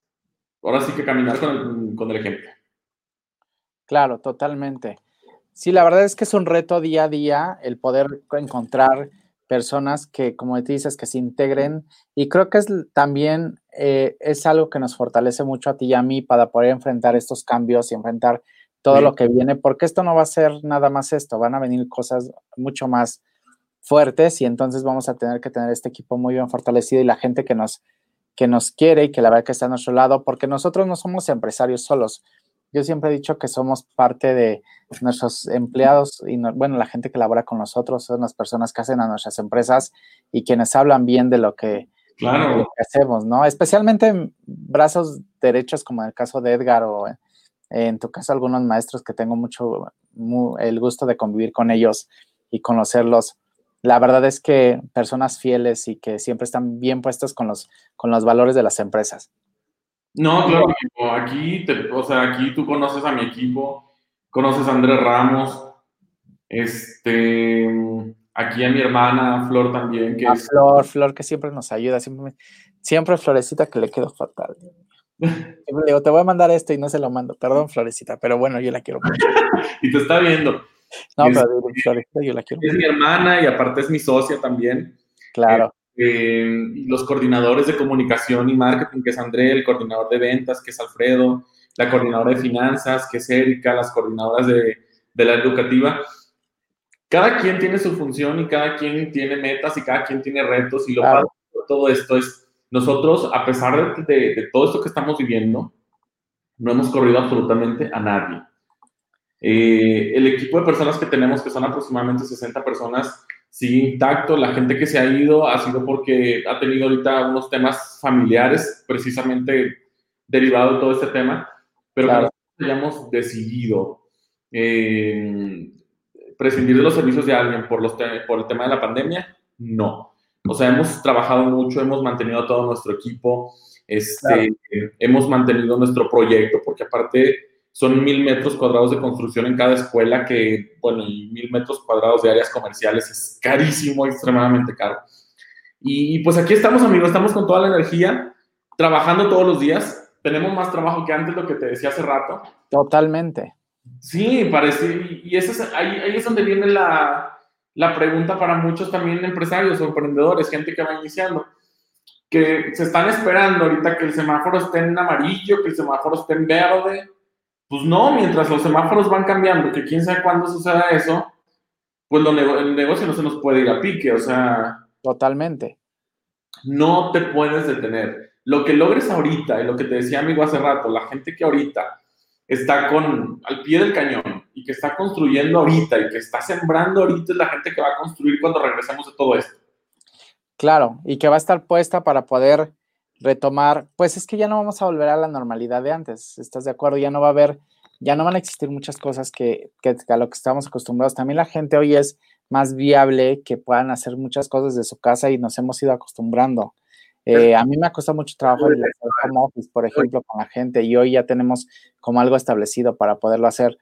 Ahora sí que caminar con el, con el ejemplo. Claro, totalmente. Sí, la verdad es que es un reto día a día el poder encontrar personas que, como te dices, que se integren. Y creo que es también eh, es algo que nos fortalece mucho a ti y a mí para poder enfrentar estos cambios y enfrentar todo lo que viene, porque esto no va a ser nada más esto, van a venir cosas mucho más fuertes y entonces vamos a tener que tener este equipo muy bien fortalecido y la gente que nos, que nos quiere y que la verdad que está a nuestro lado, porque nosotros no somos empresarios solos, yo siempre he dicho que somos parte de nuestros empleados y, bueno, la gente que labora con nosotros son las personas que hacen a nuestras empresas y quienes hablan bien de lo que, hacemos, ¿no? Especialmente en brazos derechos, como en el caso de Edgar o en tu caso algunos maestros que tengo mucho el gusto de convivir con ellos y conocerlos. La verdad es que personas fieles y que siempre están bien puestos con los, con los valores de las empresas. No, claro, aquí, o sea, aquí tú conoces a mi equipo, conoces a Andrés Ramos, este, aquí a mi hermana Flor también, que a Flor, Flor que siempre nos ayuda, siempre, siempre Florecita que le quedó fatal. [laughs] Siempre digo, te voy a mandar esto y no se lo mando. Perdón, Florecita, pero bueno, yo la quiero mucho. [laughs] y te está viendo. No, pero Florecita yo la quiero Es mi hermana y aparte es mi socia también. Claro. Eh, los coordinadores de comunicación y marketing, que es André, el coordinador de ventas, que es Alfredo, la coordinadora de finanzas, que es Erika, las coordinadoras de, de la educativa. Cada quien tiene su función y cada quien tiene metas y cada quien tiene retos y lo padre de todo esto es nosotros, a pesar de, de, de, todo esto que estamos viviendo, no hemos corrido absolutamente a nadie. Eh, el equipo de personas que tenemos, que son aproximadamente 60 personas, sigue intacto. La gente que se ha ido ha sido porque ha tenido ahorita unos temas familiares, precisamente derivado de todo este tema, pero claro. que hayamos decidido eh, prescindir de los servicios de alguien por, los por el tema de la pandemia, no. O sea, hemos trabajado mucho, hemos mantenido a todo nuestro equipo, este, hemos mantenido nuestro proyecto, porque aparte son mil metros cuadrados de construcción en cada escuela, que, bueno, y mil metros cuadrados de áreas comerciales es carísimo, extremadamente caro. Y pues aquí estamos, amigos, estamos con toda la energía, trabajando todos los días. Tenemos más trabajo que antes, lo que te decía hace rato. Totalmente. Sí, parece, y eso es, ahí, ahí es donde viene la, la pregunta para muchos también empresarios o emprendedores, gente que va iniciando, que se están esperando ahorita que el semáforo esté en amarillo, que el semáforo esté en verde. Pues no, mientras los semáforos van cambiando, que quién sabe cuándo suceda eso, pues lo el negocio no se nos puede ir a pique, o sea. Totalmente. No te puedes detener. Lo que logres ahorita, y lo que te decía amigo hace rato, la gente que ahorita está con al pie del cañón y que está construyendo ahorita y que está sembrando ahorita es la gente que va a construir cuando regresemos de todo esto. Claro, y que va a estar puesta para poder retomar, pues es que ya no vamos a volver a la normalidad de antes, ¿estás de acuerdo? Ya no va a haber, ya no van a existir muchas cosas que, que a lo que estamos acostumbrados. También la gente hoy es más viable que puedan hacer muchas cosas de su casa y nos hemos ido acostumbrando. Eh, a mí me ha costado mucho trabajo el home office, por ejemplo, con la gente y hoy ya tenemos como algo establecido para poderlo hacer.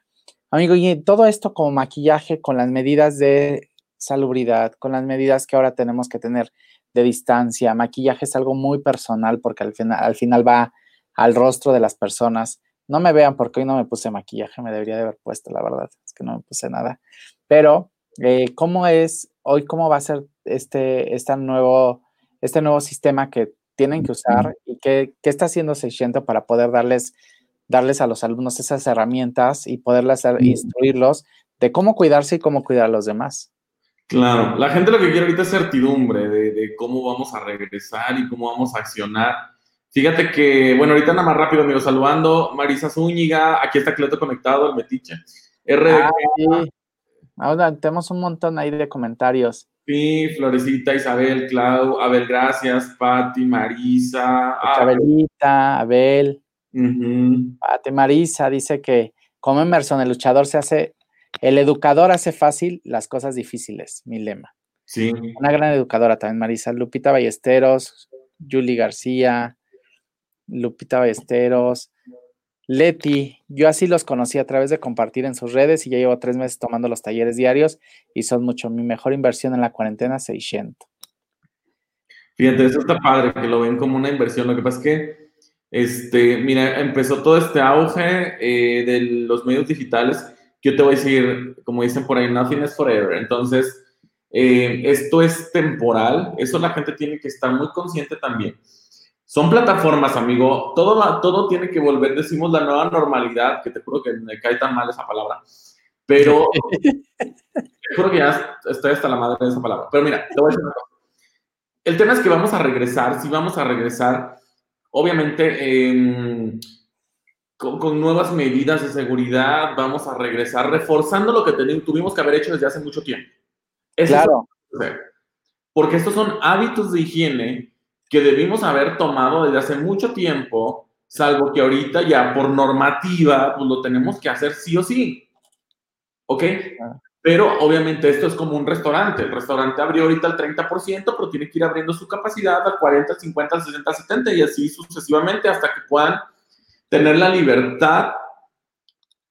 Amigo, y todo esto como maquillaje con las medidas de salubridad, con las medidas que ahora tenemos que tener de distancia. Maquillaje es algo muy personal porque al final, al final va al rostro de las personas. No me vean porque hoy no me puse maquillaje, me debería de haber puesto, la verdad, es que no me puse nada. Pero, eh, ¿cómo es hoy, cómo va a ser este, este nuevo este nuevo sistema que tienen que usar y qué, está haciendo 600 para poder darles, darles a los alumnos esas herramientas y poderles instruirlos de cómo cuidarse y cómo cuidar a los demás. Claro, la gente lo que quiere ahorita es certidumbre de, cómo vamos a regresar y cómo vamos a accionar. Fíjate que, bueno, ahorita nada más rápido, amigo, saludando. Marisa Zúñiga, aquí está Cleto conectado, el Metiche. Ah, Ahora tenemos un montón ahí de comentarios. Sí, Florecita, Isabel, Clau, Abel, gracias, Pati, Marisa. Abelita, Abel. Pati, Marisa dice que como Emerson, el luchador se hace, el educador hace fácil las cosas difíciles, mi lema. Sí. Una gran educadora también, Marisa. Lupita Ballesteros, Julie García, Lupita Ballesteros, Leti, yo así los conocí a través de compartir en sus redes y ya llevo tres meses tomando los talleres diarios y son mucho mi mejor inversión en la cuarentena, 600. Fíjate, eso está padre, que lo ven como una inversión. Lo que pasa es que, este, mira, empezó todo este auge eh, de los medios digitales. Yo te voy a decir, como dicen por ahí, nothing is forever. Entonces, eh, esto es temporal. Eso la gente tiene que estar muy consciente también. Son plataformas, amigo. Todo, todo tiene que volver, decimos la nueva normalidad, que te juro que me cae tan mal esa palabra. Pero [laughs] te juro que ya estoy hasta la madre de esa palabra. Pero mira, te voy a decir una cosa. El tema es que vamos a regresar, sí vamos a regresar, obviamente, con, nuevas medidas de seguridad, vamos a regresar reforzando lo que tuvimos que haber hecho desde hace mucho tiempo. Claro. porque estos son hábitos de higiene que debimos haber tomado desde hace mucho tiempo, salvo que ahorita ya por normativa, pues lo tenemos que hacer sí o sí. ¿Ok? Pero obviamente esto es como un restaurante. El restaurante abrió ahorita el 30%, pero tiene que ir abriendo su capacidad al 40, 50, 60, 70 y así sucesivamente hasta que puedan tener la libertad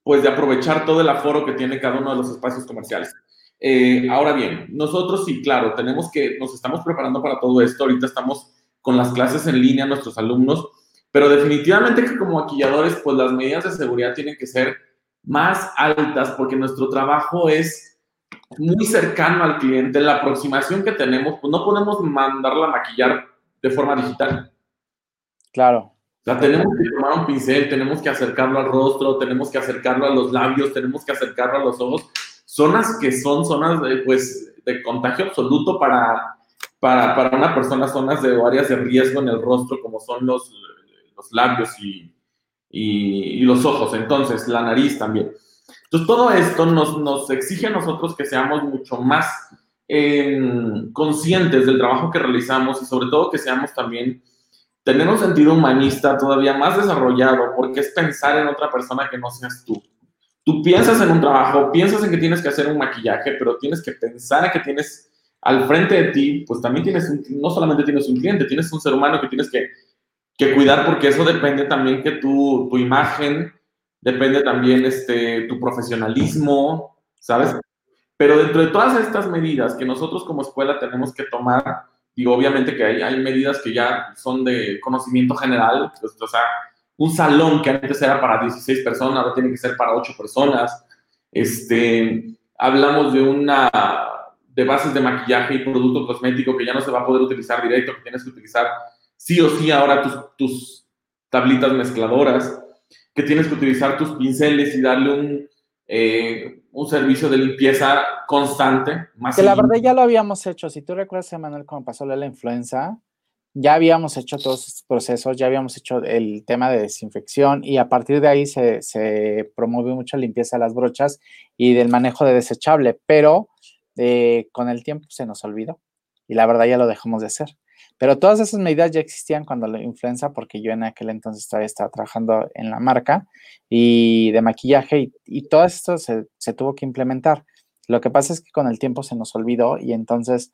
pues de aprovechar todo el aforo que tiene cada uno de los espacios comerciales. Eh, ahora bien, nosotros sí, claro, tenemos que, nos estamos preparando para todo esto. Ahorita estamos con las clases en línea nuestros alumnos, pero definitivamente que como maquilladores, pues las medidas de seguridad tienen que ser más altas porque nuestro trabajo es muy cercano al cliente. La aproximación que tenemos, pues no podemos mandarla a maquillar de forma digital. Claro. Sea, tenemos que tomar un pincel, tenemos que acercarlo al rostro, tenemos que acercarlo a los labios, tenemos que acercarlo a los ojos. Zonas que son zonas de, pues, de contagio absoluto para, para, para una persona zonas de áreas de riesgo en el rostro, como son los, los labios y, y, los ojos, entonces la nariz también. Entonces, todo esto nos, nos exige a nosotros que seamos mucho más em, conscientes del trabajo que realizamos y sobre todo que seamos también, tener un sentido humanista todavía más desarrollado, porque es pensar en otra persona que no seas tú. Tú piensas en un trabajo, piensas en que tienes que hacer un maquillaje, pero tienes que pensar en que tienes al frente de ti, pues también tienes, no solamente tienes un cliente, tienes un ser humano que tienes que, que cuidar porque eso depende también que tu, tu imagen, depende también este, tu profesionalismo, ¿sabes? Pero dentro de todas estas medidas que nosotros como escuela tenemos que tomar, digo, obviamente que hay, hay medidas que ya son de conocimiento general, pues, o sea, un salón que antes era para 16 personas, ahora tiene que ser para 8 personas. Este, hablamos de una de bases de maquillaje y producto cosmético que ya no se va a poder utilizar directo, que tienes que utilizar sí o sí ahora tus, tus tablitas mezcladoras, que tienes que utilizar tus pinceles y darle un, eh, un servicio de limpieza constante. Más que la verdad ya lo habíamos hecho. Si tú recuerdas, Emanuel, cómo pasó la influenza, ya habíamos hecho todos estos procesos, ya habíamos hecho el tema de desinfección y a partir de ahí se, se promovió mucha limpieza de las brochas y del manejo de desechable, pero eh, con el tiempo se nos olvidó y la verdad ya lo dejamos de hacer. Pero todas esas medidas ya existían cuando la influenza, porque yo en aquel entonces todavía estaba trabajando en la marca y de maquillaje y, todo esto se, se, tuvo que implementar. Lo que pasa es que con el tiempo se nos olvidó y entonces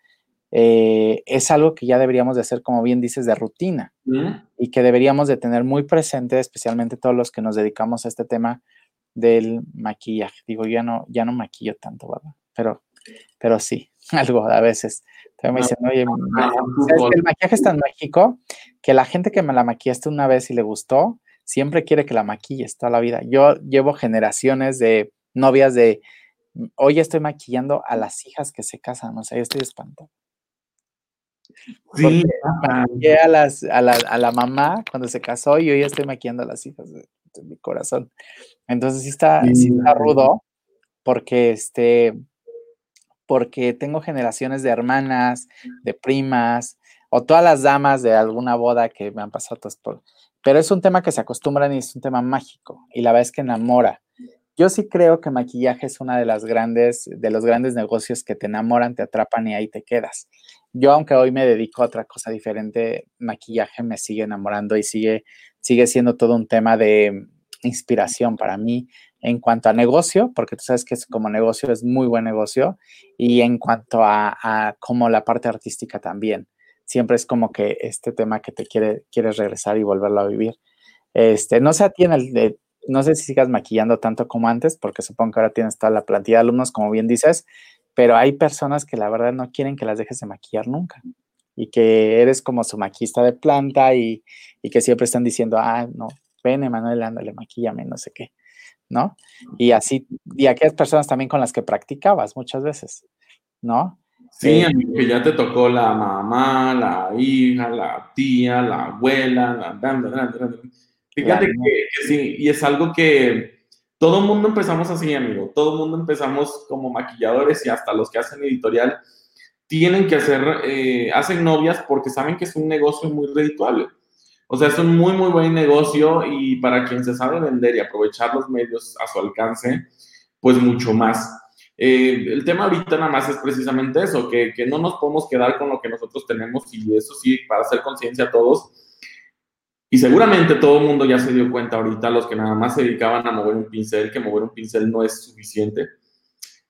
eh, es algo que ya deberíamos de hacer, como bien dices, de rutina y que deberíamos de tener muy presente, especialmente todos los que nos dedicamos a este tema del maquillaje. Digo, ya no, ya no maquillo tanto, ¿verdad? Pero, pero sí, [laughs] algo a veces. me dicen, oye, el maquillaje es tan mágico que la gente que me la maquillaste una vez y le gustó, siempre quiere que la maquilles toda la vida. Yo llevo generaciones de novias de, hoy estoy maquillando a las hijas que se casan, o sea, yo estoy espantado. Sí, a, las, a, la, a, la, mamá cuando se casó y hoy estoy maquillando a las hijas de, mi corazón. Entonces sí está, sí está rudo porque este porque tengo generaciones de hermanas, de primas, o todas las damas de alguna boda que me han pasado por. Pero es un tema que se acostumbran y es un tema mágico, y la verdad es que enamora. Yo sí creo que maquillaje es una de las grandes, de los grandes negocios que te enamoran, te atrapan y ahí te quedas yo, aunque hoy me dedico a otra cosa diferente, maquillaje me sigue enamorando y sigue, sigue siendo todo un tema de inspiración para mí en cuanto a negocio, porque tú sabes que es, como negocio es muy buen negocio, y en cuanto a, como la parte artística también. Siempre es como que este tema que te quiere, quieres regresar y volverlo a vivir. Este, no sé a ti el no sé si sigas maquillando tanto como antes, porque supongo que ahora tienes toda la plantilla de alumnos, como bien dices, pero hay personas que la verdad no quieren que las dejes de maquillar nunca y que eres como su maquista de planta y, que siempre están diciendo, ah, no, ven, Emanuel, ándale, maquillame, no sé qué, ¿no? Y así, y aquellas personas también con las que practicabas muchas veces, ¿no? Sí, eh, que ya te tocó la mamá, la hija, la tía, la abuela, la... Fíjate que sí, y es algo que todo el mundo empezamos así, amigo. Todo el mundo empezamos como maquilladores y hasta los que hacen editorial tienen que hacer, eh, hacen novias porque saben que es un negocio muy redituable. O sea, es un muy, muy buen negocio y para quien se sabe vender y aprovechar los medios a su alcance, pues mucho más. Eh, el tema ahorita nada más es precisamente eso, que, que no nos podemos quedar con lo que nosotros tenemos y eso sí, para hacer conciencia a todos, y seguramente todo el mundo ya se dio cuenta ahorita, los que nada más se dedicaban a mover un pincel, que mover un pincel no es suficiente,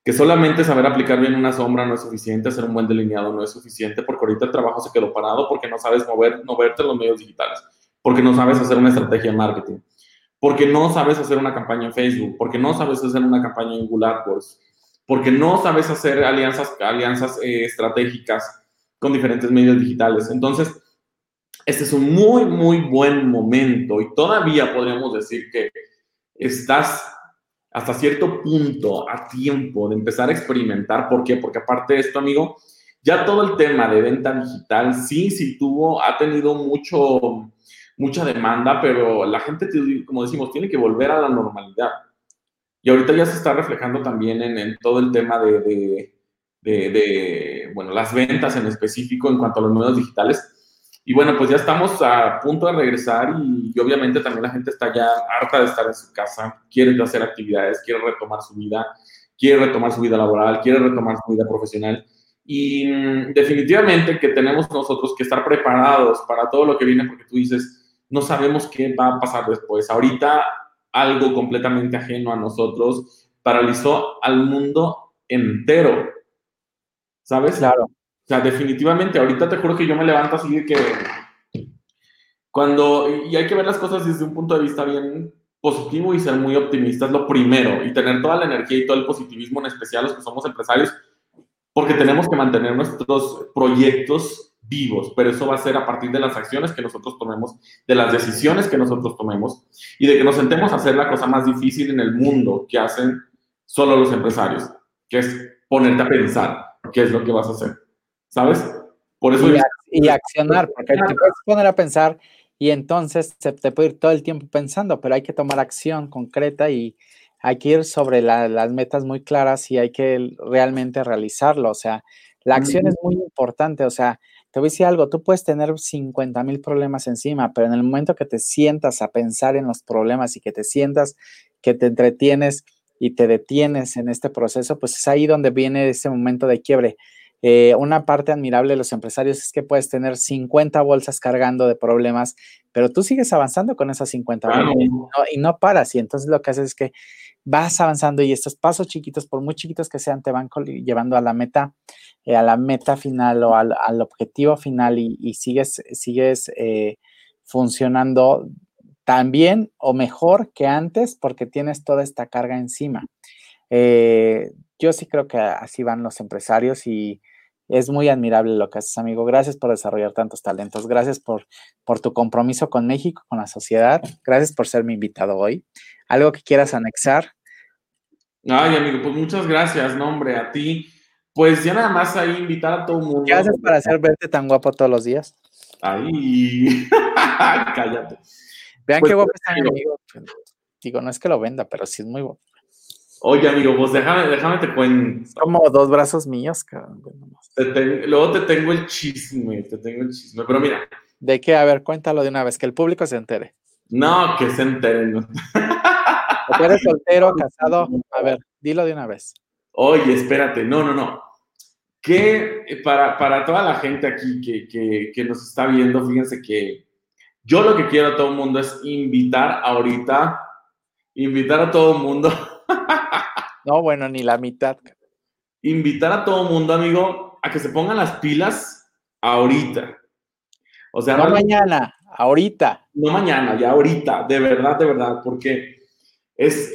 que solamente saber aplicar bien una sombra no es suficiente, hacer un buen delineado no es suficiente, porque ahorita el trabajo se quedó parado porque no sabes mover, moverte en los medios digitales, porque no sabes hacer una estrategia de marketing, porque no sabes hacer una campaña en Facebook, porque no sabes hacer una campaña en Google AdWords, porque no sabes hacer alianzas, alianzas eh, estratégicas con diferentes medios digitales. Entonces, este es un muy, muy buen momento y todavía podríamos decir que estás hasta cierto punto a tiempo de empezar a experimentar. ¿Por qué? Porque aparte de esto, amigo, ya todo el tema de venta digital, sí, sí tuvo, ha tenido mucho, mucha demanda, pero la gente, como decimos, tiene que volver a la normalidad. Y ahorita ya se está reflejando también en, todo el tema de, de, bueno, las ventas en específico en cuanto a los medios digitales Y bueno, pues ya estamos a punto de regresar y, obviamente también la gente está ya harta de estar en su casa, quiere hacer actividades, quiere retomar su vida, quiere retomar su vida laboral, quiere retomar su vida profesional. Y mm, definitivamente que tenemos nosotros que estar preparados para todo lo que viene, porque tú dices, no sabemos qué va a pasar después. Ahorita algo completamente ajeno a nosotros paralizó al mundo entero. ¿Sabes? Claro. O sea, definitivamente, ahorita te juro que yo me levanto así de que cuando, y hay que ver las cosas desde un punto de vista bien positivo y ser muy optimista es lo primero, y tener toda la energía y todo el positivismo, en especial los que somos empresarios, porque tenemos que mantener nuestros proyectos vivos, pero eso va a ser a partir de las acciones que nosotros tomemos, de las decisiones que nosotros tomemos y de que nos sentemos a hacer la cosa más difícil en el mundo que hacen solo los empresarios, que es ponerte a pensar qué es lo que vas a hacer, ¿sabes? Por eso... Y, accionar, porque te puedes poner a pensar y entonces se te puede ir todo el tiempo pensando, pero hay que tomar acción concreta y hay que ir sobre las metas muy claras y hay que realmente realizarlo. O sea, la acción es muy importante. O sea, te voy a decir algo, tú puedes tener 50 mil problemas encima, pero en el momento que te sientas a pensar en los problemas y que te sientas que te entretienes y te detienes en este proceso, pues es ahí donde viene ese momento de quiebre. Eh, una parte admirable de los empresarios es que puedes tener 50 bolsas cargando de problemas, pero tú sigues avanzando con esas 50 bolsas y no, paras. Y entonces lo que haces es que vas avanzando y estos pasos chiquitos, por muy chiquitos que sean, te van llevando a la meta, eh, a la meta final o al, objetivo final y, sigues, sigues eh, funcionando tan bien o mejor que antes porque tienes toda esta carga encima. yo sí creo que así van los empresarios y es muy admirable lo que haces, amigo. Gracias por desarrollar tantos talentos. Gracias por, por tu compromiso con México, con la sociedad. Gracias por ser mi invitado hoy. ¿Algo que quieras anexar? Ay, amigo, pues muchas gracias, nombre, a ti. Pues ya nada más ahí invitar a todo el mundo. ¿Qué haces para hacer verte tan guapo todos los días? Ay, [laughs] cállate. Vean pues, qué guapo está mi amigo. Digo, no es que lo venda, pero sí es muy guapo. Oye, amigo, pues déjame, déjame te cuento. Como dos brazos míos, cabrón. luego te tengo el chisme, te tengo el chisme, pero mira. ¿De qué? A ver, cuéntalo de una vez, que el público se entere. No, que se entere. No. eres soltero, casado? A ver, dilo de una vez. Oye, espérate, no, no, no. Que para, para toda la gente aquí que, que, que nos está viendo, fíjense que yo lo que quiero a todo el mundo es invitar ahorita, invitar a todo el mundo [laughs] no, bueno, ni la mitad. Invitar a todo mundo, amigo, a que se pongan las pilas ahorita. O sea, no, mañana, ahorita. No mañana, ya ahorita, de verdad, de verdad, porque es,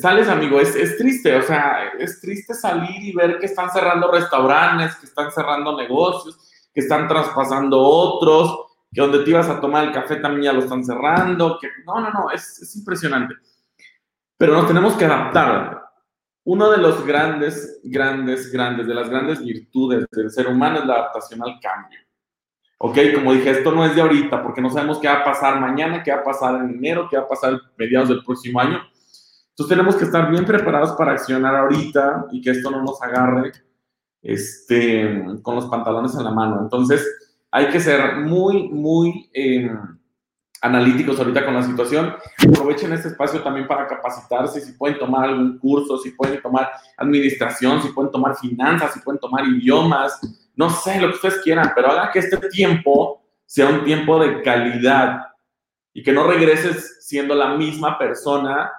sales, amigo, es, es, triste, o sea, es triste salir y ver que están cerrando restaurantes, que están cerrando negocios, que están traspasando otros, que donde te ibas a tomar el café también ya lo están cerrando, que no, no, no, es, es impresionante. Pero nos tenemos que adaptar. Uno de los grandes, grandes, grandes, de las grandes virtudes del ser humano es la adaptación al cambio. ¿Ok? Como dije, esto no es de ahorita, porque no sabemos qué va a pasar mañana, qué va a pasar en enero, qué va a pasar mediados del próximo año. Entonces tenemos que estar bien preparados para accionar ahorita y que esto no nos agarre este, con los pantalones en la mano. Entonces hay que ser muy, muy... Eh, analíticos ahorita con la situación. Aprovechen este espacio también para capacitarse, si pueden tomar algún curso, si pueden tomar administración, si pueden tomar finanzas, si pueden tomar idiomas, no sé, lo que ustedes quieran, pero haga que este tiempo sea un tiempo de calidad y que no regreses siendo la misma persona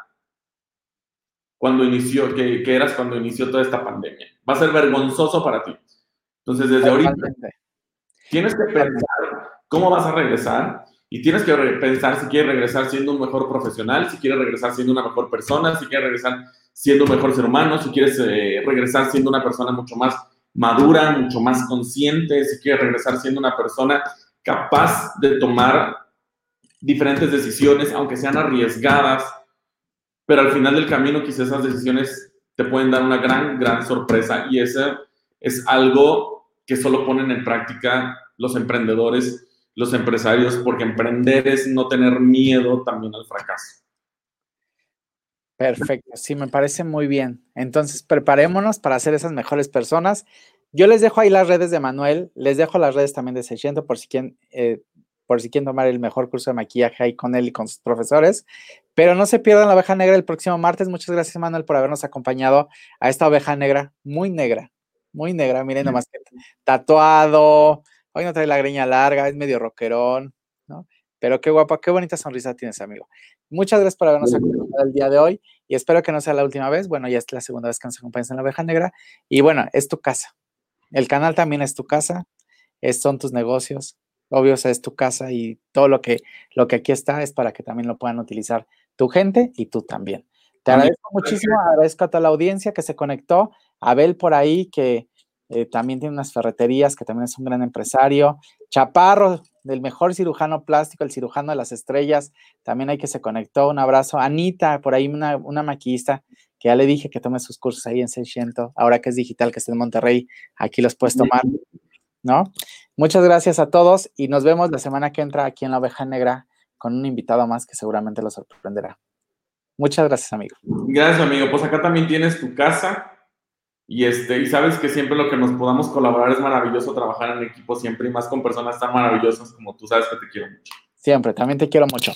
cuando inició, que, que eras cuando inició toda esta pandemia. Va a ser vergonzoso para ti. Entonces, desde ahorita, tienes que pensar cómo vas a regresar y tienes que pensar si quieres regresar siendo un mejor profesional, si quieres regresar siendo una mejor persona, si quieres regresar siendo un mejor ser humano, si quieres eh, regresar siendo una persona mucho más madura, mucho más consciente, si quieres regresar siendo una persona capaz de tomar diferentes decisiones, aunque sean arriesgadas, pero al final del camino quizás esas decisiones te pueden dar una gran, gran sorpresa. Y eso es algo que solo ponen en práctica los emprendedores los empresarios, porque emprender es no tener miedo también al fracaso. Perfecto, sí, me parece muy bien. Entonces, preparémonos para ser esas mejores personas. Yo les dejo ahí las redes de Manuel, les dejo las redes también de 600 por si quieren, eh, por si quieren tomar el mejor curso de maquillaje ahí con él y con sus profesores. Pero no se pierdan la oveja negra el próximo martes. Muchas gracias, Manuel, por habernos acompañado a esta oveja negra, muy negra, muy negra. Miren nomás que tatuado. Hoy no trae la greña larga, es medio rockerón, ¿no? Pero qué guapa, qué bonita sonrisa tienes, amigo. Muchas gracias por habernos acompañado el día de hoy y espero que no sea la última vez. Bueno, ya es la segunda vez que nos acompañas en la oveja negra. Y bueno, es tu casa. El canal también es tu casa, es, son tus negocios, obvio, es tu casa y todo lo que, lo que aquí está es para que también lo puedan utilizar tu gente y tú también. Te agradezco muchísimo, agradezco a toda la audiencia que se conectó, a Abel por ahí que eh, también tiene unas ferreterías, que también es un gran empresario, Chaparro, del mejor cirujano plástico, el cirujano de las estrellas, también hay que se conectó, un abrazo, Anita, por ahí una, una maquillista, que ya le dije que tome sus cursos ahí en 600, ahora que es digital, que está en Monterrey, aquí los puedes tomar, ¿no? Muchas gracias a todos y nos vemos la semana que entra aquí en La Oveja Negra con un invitado más que seguramente los sorprenderá. Muchas gracias, amigo. Gracias, amigo. Pues acá también tienes tu casa y, este, y sabes que siempre lo que nos podamos colaborar es maravilloso trabajar en equipo siempre y más con personas tan maravillosas como tú sabes que te quiero mucho. Siempre, también te quiero mucho.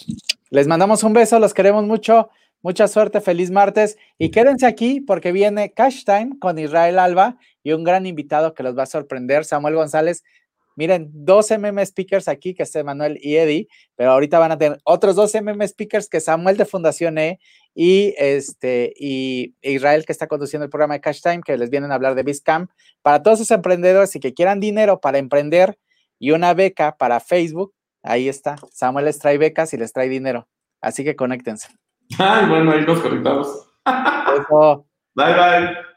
Les mandamos un beso, los queremos mucho. Mucha suerte, feliz martes y quédense aquí porque viene Cash Time con Israel Alba y un gran invitado que los va a sorprender, Samuel González. Miren, dos MM speakers aquí, que es Manuel y Eddie, pero ahorita van a tener otros dos MM speakers que Samuel de Fundación E y, este, y Israel que está conduciendo el programa de Cash Time, que les vienen a hablar de BizCamp. Para todos esos emprendedores y que quieran dinero para emprender y una beca para Facebook, ahí está. Samuel les trae becas y les trae dinero. Así que conéctense. [laughs] Ay, bueno, ahí nos conectamos. Bye, bye.